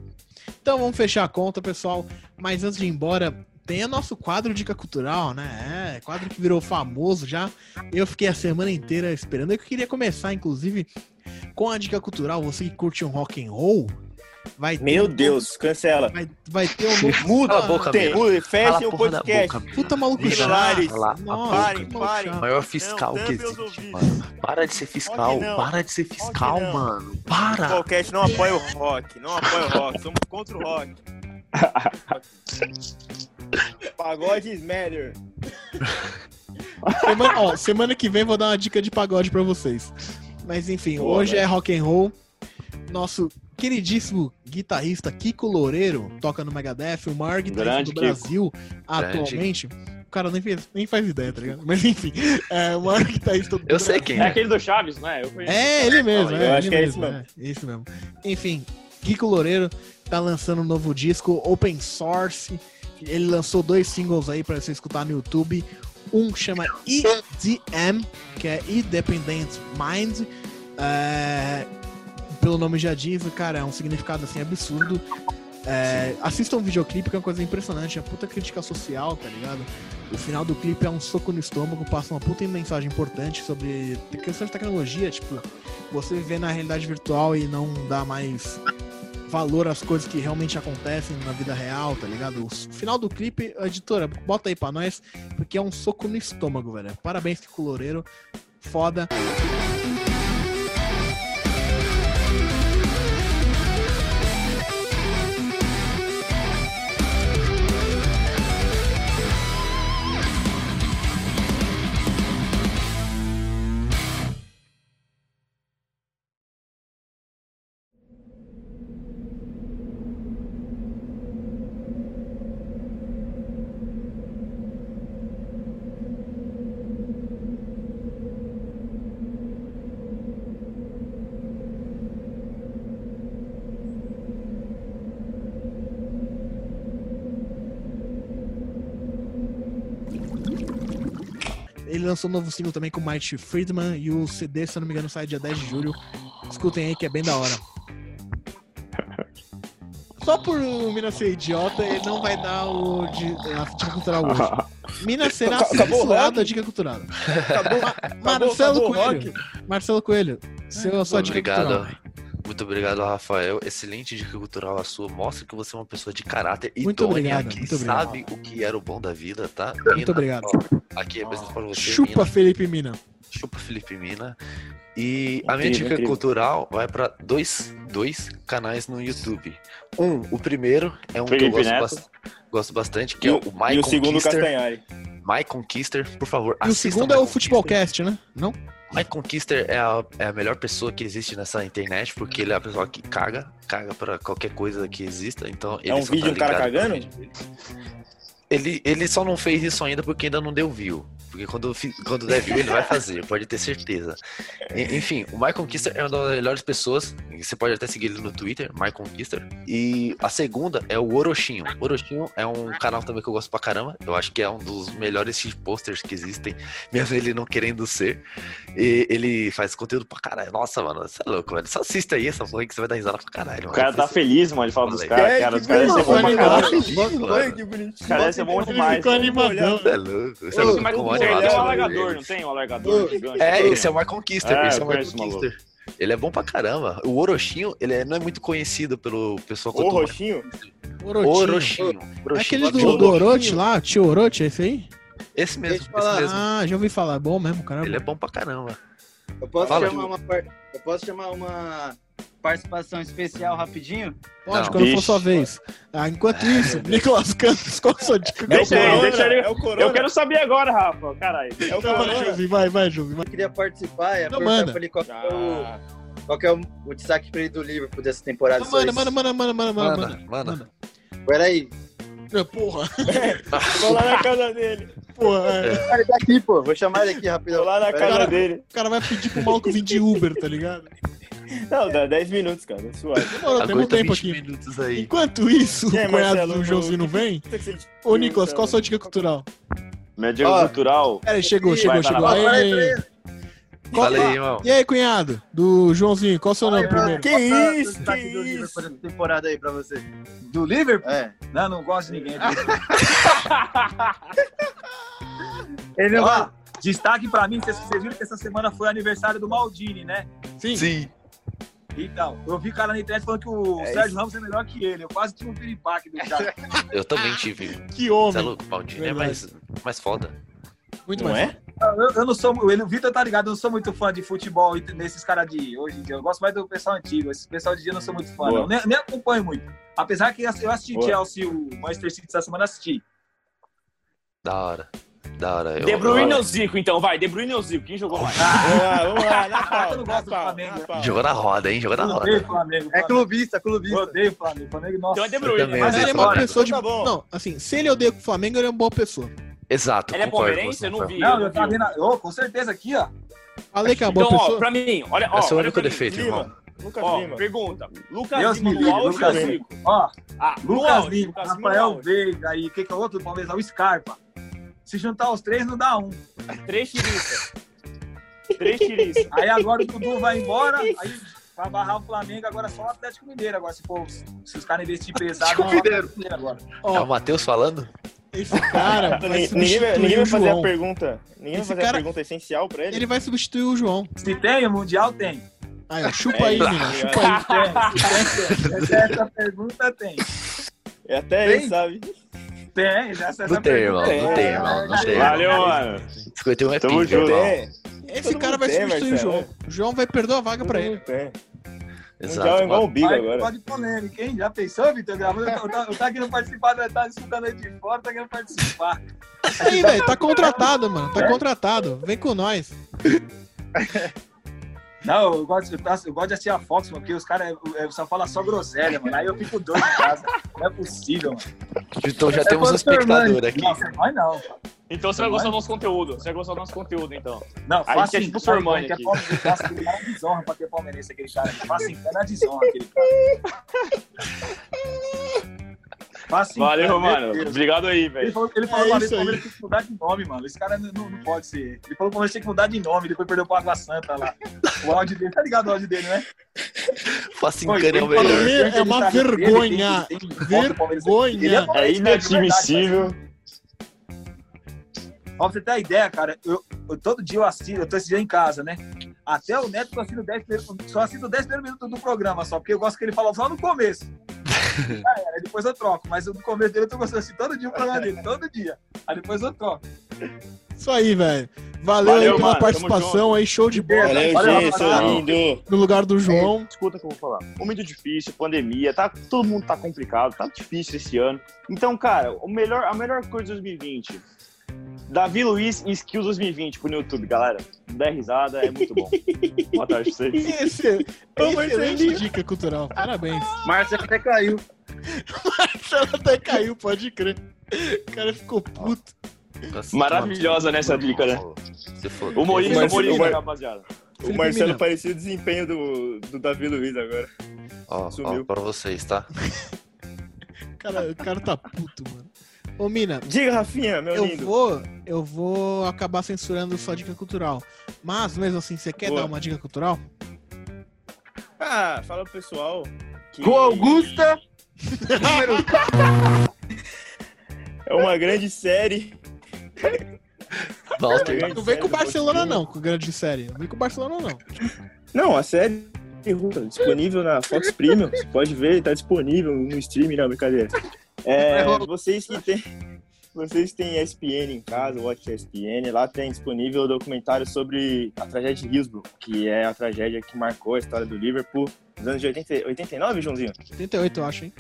Então vamos fechar a conta, pessoal. Mas antes de ir embora, tem o nosso quadro Dica Cultural, né? É, quadro que virou famoso já. Eu fiquei a semana inteira esperando. Eu queria começar, inclusive, com a Dica Cultural. Você que curte um rock and roll, vai ter Meu um Deus, cancela. Vai, vai ter um novo... Muda a boca, tem, muda, a o podcast. boca, Puta maluco parem, parem. O maior fiscal Não, que existe, mano. Para de ser fiscal, para de ser fiscal, mano. O Para! podcast não apoia o rock, não apoia o rock, somos contra o rock. Pagodes matter. Semana, ó, semana que vem vou dar uma dica de pagode pra vocês. Mas enfim, Boa, hoje velho. é rock and roll. Nosso queridíssimo guitarrista Kiko Loureiro toca no Megadeth, o maior guitarrista Grande do Brasil atualmente. O cara nem, fez- nem faz ideia, tá ligado? Mas enfim, é o maior guitarrista do Eu sei quem É é. aquele do Chaves, né? Eu conheço. É, ele mesmo, é, eu acho ele que é esse mesmo, é, isso mesmo. Enfim, Kiko Loureiro tá lançando um novo disco, Open Source. Ele lançou dois singles aí pra você escutar no YouTube. Um chama EDM, que é Independent Mind. É, pelo nome já diz, cara, é um significado assim absurdo. É, assistam o videoclipe, que é uma coisa impressionante, é puta crítica social, tá ligado? O final do clipe é um soco no estômago, passa uma puta mensagem importante sobre questão de tecnologia, tipo, você viver na realidade virtual e não dar mais valor às coisas que realmente acontecem na vida real, tá ligado? O final do clipe, editora, bota aí pra nós, porque é um soco no estômago, velho. Parabéns que coloreiro. Foda. Ele lançou um novo single também com o Mike Friedman e o CD, se eu não me engano, sai dia 10 de julho. Escutem aí que é bem da hora. Só por o Mina ser idiota, ele não vai dar o de, a dica cultural hoje. Mina será Acabou o censurado a dica cultural. Acabou, Marcelo acabou o Coelho. Marcelo Coelho, seu, a sua dica Obrigado. cultural. Muito obrigado, Rafael. Excelente dica cultural a sua. Mostra que você é uma pessoa de caráter Muito idônea, obrigado, que muito obrigado. sabe o que era o bom da vida, tá? Muito obrigado. ó, Aqui é apresento para você. Chupa, Mina. Felipe Mina. Chupa Felipe Mina. E a minha Incrível, dica incrível. cultural vai para dois, dois canais no YouTube. Um, o primeiro é um que eu Felipe gosto, gosto bastante, que E é o, My e o segundo. Castanhari. My Conquister, por favor. E o segundo é o. Futebolcast, né? Não? My Conquister é a, é a melhor pessoa que existe nessa internet, porque ele é a pessoa que caga, caga pra qualquer coisa que exista, então ele É um vídeo tá um cara cagando? Ele, ele só não fez isso ainda porque ainda não deu view. Porque quando, quando der view, ele vai fazer, pode ter certeza. Enfim, o My Conquister é uma das melhores pessoas. Você pode até seguir ele no Twitter, My Conquister. E a segunda é o Orochinho. O Orochinho é um canal também que eu gosto pra caramba. Eu acho que é um dos melhores shitposters que existem, mesmo ele não querendo ser. E ele faz conteúdo pra caralho. Nossa, mano, você é louco, velho. Só assista aí essa porra aí que você vai dar risada pra caralho. O cara tá feliz, mano, de falar dos caras. Cara, É, os caras são bom pra caralho. mano. Os caras são bom Ele demais. ficou animadão. Você é louco. Você é muito mas bom o é um mano. alargador, não tem um alargador gigante? É, esse é o My Conquister. É, esse é o My Conquister. Ele é bom pra caramba. O Orochinho, ele é- não é muito conhecido pelo pessoal que O eu tô- roxinho? Orotinho. Orochinho. É Orochinho. aquele do, do Orochi. Lá, tio Orochi, é esse aí? Esse mesmo, esse falar. mesmo. Ah, já ouvi falar. Bom mesmo, caramba. Ele é bom pra caramba. Eu posso, Fala, chamar uma, par- eu posso chamar uma participação especial rapidinho? Pode, Não. quando for Vixe. sua vez. Ah, enquanto isso, Nicolas Campos, qual a sua dica? Deixa cultural? ele, deixa ele. É o Corona. Eu quero saber agora, Rafa. Caralho. É o Então vai, Corona. Josi, vai, vai, Josi. vai. Eu queria participar e Não, perguntar manda. pra ele qual, que é o, Ah, qual que é o, o destaque pra ele do Liverpool dessa temporada. Só Manda, isso. manda, manda, manda, manda, manda, Manda, manda. manda. Peraí. É, Porra, Vou lá na casa dele. porra, é. Ele tá aqui, pô. Vou chamar ele aqui rapidão. Vou lá na casa dele. O cara vai pedir pro maluco vir de Uber, tá ligado? Não, dá 10 minutos, cara. É suave. Temos Aguenta tempo 20 aqui. minutos aí. Enquanto isso, aí, o cunhado do Joãozinho não vem? Ô, Nicolas, qual a sua dica cultural? minha dica cultural. Peraí, chegou, chegou, chegou. vai, Aê. Qual- Fala aí, irmão. E aí, cunhado? Do Joãozinho, qual o seu nome primeiro? Que isso, destaque que do Liverpool isso? dessa temporada aí pra você. Do Liverpool? É. Não, não gosto de ninguém. Ele não Ó, destaque pra mim, vocês, vocês viram que essa semana foi aniversário do Maldini, né? Sim. Sim. Então, eu vi cara na internet falando que o É Sérgio Ramos é melhor que ele. Eu quase tive um piripaque do cara. Eu também tive. Que Você é homem. louco, Maldini é Verdade. mais, mais foda. Muito Não mais. é? Eu, eu não sou. Ele, o Vitor tá ligado, eu não sou muito fã de futebol desses caras de hoje em dia. Eu gosto mais do pessoal antigo. Esse pessoal de dia eu não sou muito fã, não. Nem, nem acompanho muito. Apesar que eu assisti Boa. Chelsea, o Manchester City essa semana assisti. Da hora. Da hora. Eu, De Bruyne ou Zico, então, vai. De Bruyne ou Zico? Quem jogou mais? Vamos lá, vamos lá. Na pau, não gosto do Flamengo. Jogou na roda, hein? Jogou na roda. Flamengo. É Flamengo. clubista, Eu clubista. odeio o Flamengo. Flamengo, nossa. Então é De Eu Bruyne. Mas ele é uma pessoa de. Tá bom. Não, assim, se ele odeia o Flamengo, ele é uma boa pessoa. Exato. Ele é palmeirense? Eu não vi. Não, eu tava vendo. Ô, com certeza aqui, ó. Falei que é uma boa Então, ó, pessoa. pra mim, olha, ó, Esse é o olha único defeito, Lima. irmão. Lucas Ó, Lima. pergunta. Lucas Deus Lima no auge Lucas Lima. Ó, Ah, Lucas Lima, Lucas Lima Rafael auge. Veiga e quem que é o outro do Palmeiras? O Scarpa. Se juntar os três, não dá um. Três tiriças. Três tiriças. Aí agora o Dudu vai embora, aí pra barrar o Flamengo, agora só o Atlético Mineiro. Agora, se, for, se os caras investir pesado, Atlético Mineiro agora. Ó, É o Matheus falando? Esse cara vai Ninguém, ninguém vai, ninguém vai o fazer a pergunta. Ninguém vai Esse fazer cara- a pergunta essencial pra ele. Ele vai substituir o João. Se tem, o Mundial tem. Aí, ó, chupa aí, mina. Chupa aí. Essa pergunta tem. É até Tem? ele, sabe? Tem, essa, essa Não tem, irmão. pergunta Não tem, irmão. Não tem. Valeu, mano. 51 é Tamo junto. É. Esse Todo cara vai tem, substituir o. João. O João vai perder a vaga pra ele. Tem. Exato. Mundial é igual o Vai, agora. pode polêmica, hein? Já pensou, Vitor? Gravando? Eu tá, eu tá querendo participar, né? tá escutando aí de fora, tá querendo participar. Aí, velho, tá contratado, mano. Tá contratado. Vem com nós. Não, eu gosto, eu, gosto- eu gosto de assistir a Fox, mano, porque os caras é, é, só falam só groselha, mano. Aí eu fico doido em casa. Não é possível, mano. Então já É temos um espectador aqui. Não, vai não. Então você vai gostar do nosso conteúdo. Você vai gostar do nosso conteúdo, então. Não, A faz gente é assim, tipo sua sua irmã irmã, que é aqui. palmeirense, nossa, aquele cara é desonra pra ter palmeirense, aquele cara. Faz assim, é na desonra aquele cara. Assim, Valeu, meu mano. Deus. Obrigado aí, Ele velho. falou, ele falou É. Palmeiras tem que mudar de nome, mano. Esse cara não, não pode ser. Ele falou que o Palmeiras tem que mudar de nome, depois perdeu pro Água Santa lá. O áudio dele, tá ligado o áudio dele, né? Facincana Ele é o falou, melhor. É uma ele ele vergonha. tem- tem- Vergonha. Ele é É inadmissível. Ó, pra você ter a ideia, cara, eu, eu- todo dia eu assisto, eu tô esse dia em casa, né? Até o Neto eu assisto 10 primeiros, só assisto 10 primeiros minutos do programa, só, porque eu gosto que ele fala só no começo. Era, aí depois eu troco, mas no começo dele eu tô gostando assim, todo dia o programa dele, todo dia. Aí depois eu troco. Isso aí, velho. Valeu, Valeu, aí pela mano. Participação aí, show de bola. Valeu, Valeu, gente, seu lindo. No lugar do João. Escuta o que eu vou falar. Momento difícil, pandemia, tá, todo mundo tá complicado, tá difícil esse ano. Então, cara, o melhor, a melhor coisa de 2020. Davi Luiz em Skills 2020 pro YouTube, galera. Dá risada, é muito bom. Boa tarde pra vocês. Esse, Ô, excelente dica cultural. Parabéns. Marcelo até caiu. Marcelo até caiu, pode crer. O cara ficou puto. Maravilhosa nessa dica, né? Humorista, humorista, rapaziada. O Marcelo parecia o desempenho do, do Davi Luiz agora. Ó, ó, Sumiu. pra vocês, tá? Cara, o cara tá puto, mano. Ô, Mina, Diga, Rafinha, meu eu lindo. vou, eu vou acabar censurando sua dica cultural. Mas, mesmo assim, você quer Boa. dar uma dica cultural? Ah, fala pro pessoal que Com Augusta, é uma grande série. Walter. grande Não vem com o Barcelona, não, com grande série. Não vem com o Barcelona, não. Não, a série tá disponível na Fox Premium. Você pode ver, tá disponível no streaming, não, brincadeira. É, vocês que têm. Vocês têm ESPN em casa, Watch ESPN, lá tem disponível o documentário sobre a tragédia de Hillsborough, que é a tragédia que marcou a história do Liverpool nos anos de 80, 89, Joãozinho? 88, eu acho, hein?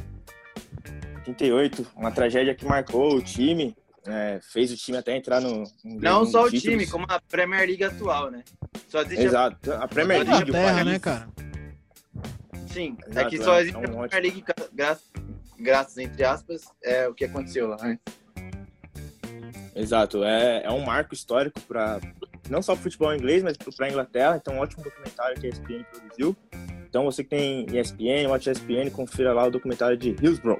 88, uma tragédia que marcou o time, é, fez o time até entrar no. no Não só o títulos. time, como a Premier League atual, né? A... Exato, a Premier League. Inglaterra, né, cara? Sim, é Exato, que só é. existe É a um Premier League, gra- graças, graças, entre aspas, é o que aconteceu lá. né? Exato, é, é um marco histórico para não só pro futebol inglês, mas para a Inglaterra. Então, um ótimo documentário que a ESPN produziu. Então, você que tem ESPN, Watch ESPN, confira lá o documentário de Hillsborough.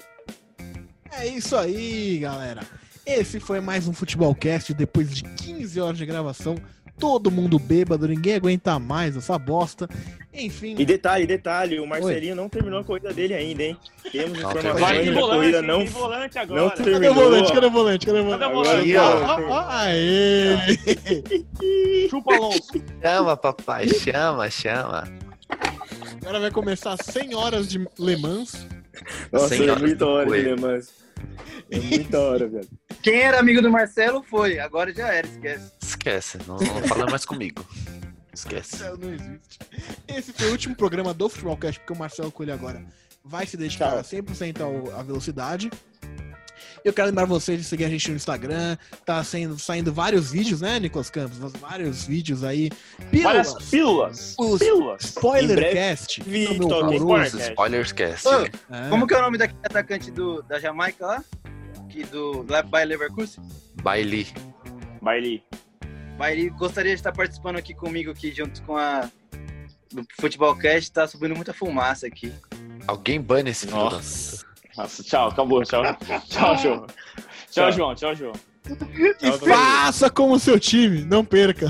É isso aí, galera. Esse foi mais um Futebolcast depois de 15 horas de gravação. Todo mundo bêbado, ninguém aguenta mais essa bosta. Enfim, E detalhe, detalhe, o Marcelinho não terminou a corrida dele ainda, hein? Temos informações Vai de volante, corrida não, tem volante agora. não cadê o terminou. volante? Cadê o volante? Cadê o volante? Cadê o Agora, volante? Ó, ó, ó, aê! Chupa Alonso. Chama, papai, chama, chama. Agora vai começar 100 horas de Le Mans. Nossa, Cem é horas muita do hora de. Le Mans. É muita hora, velho. Quem era amigo do Marcelo foi, agora já era, esquece. Esquece, não, não fala mais comigo. Esquece. Marcelo não existe. Esse foi o último programa do Futebolcast, porque o Marcelo Coelho agora vai se dedicar Tchau. 100% ao, à velocidade. Eu quero lembrar vocês de seguir a gente no Instagram. Tá saindo, saindo vários vídeos, né, Nicolas Campos? Vários vídeos aí. Várias Pílulas. pílulas. Os Pílulas. Spoilercast. Spoilercast. É. Como que é o nome daquele atacante do, da Jamaica lá? Que do Bayer Leverkusen? Baile. Bailey. Mas ele gostaria de estar participando aqui comigo aqui junto com a do Futebolcast, tá subindo muita fumaça aqui. Alguém bane esse filho da Nossa. Nossa, tchau, acabou, tchau. Tchau, João. Tchau, Tchau. João, tchau, João. E faça como seu time, não perca.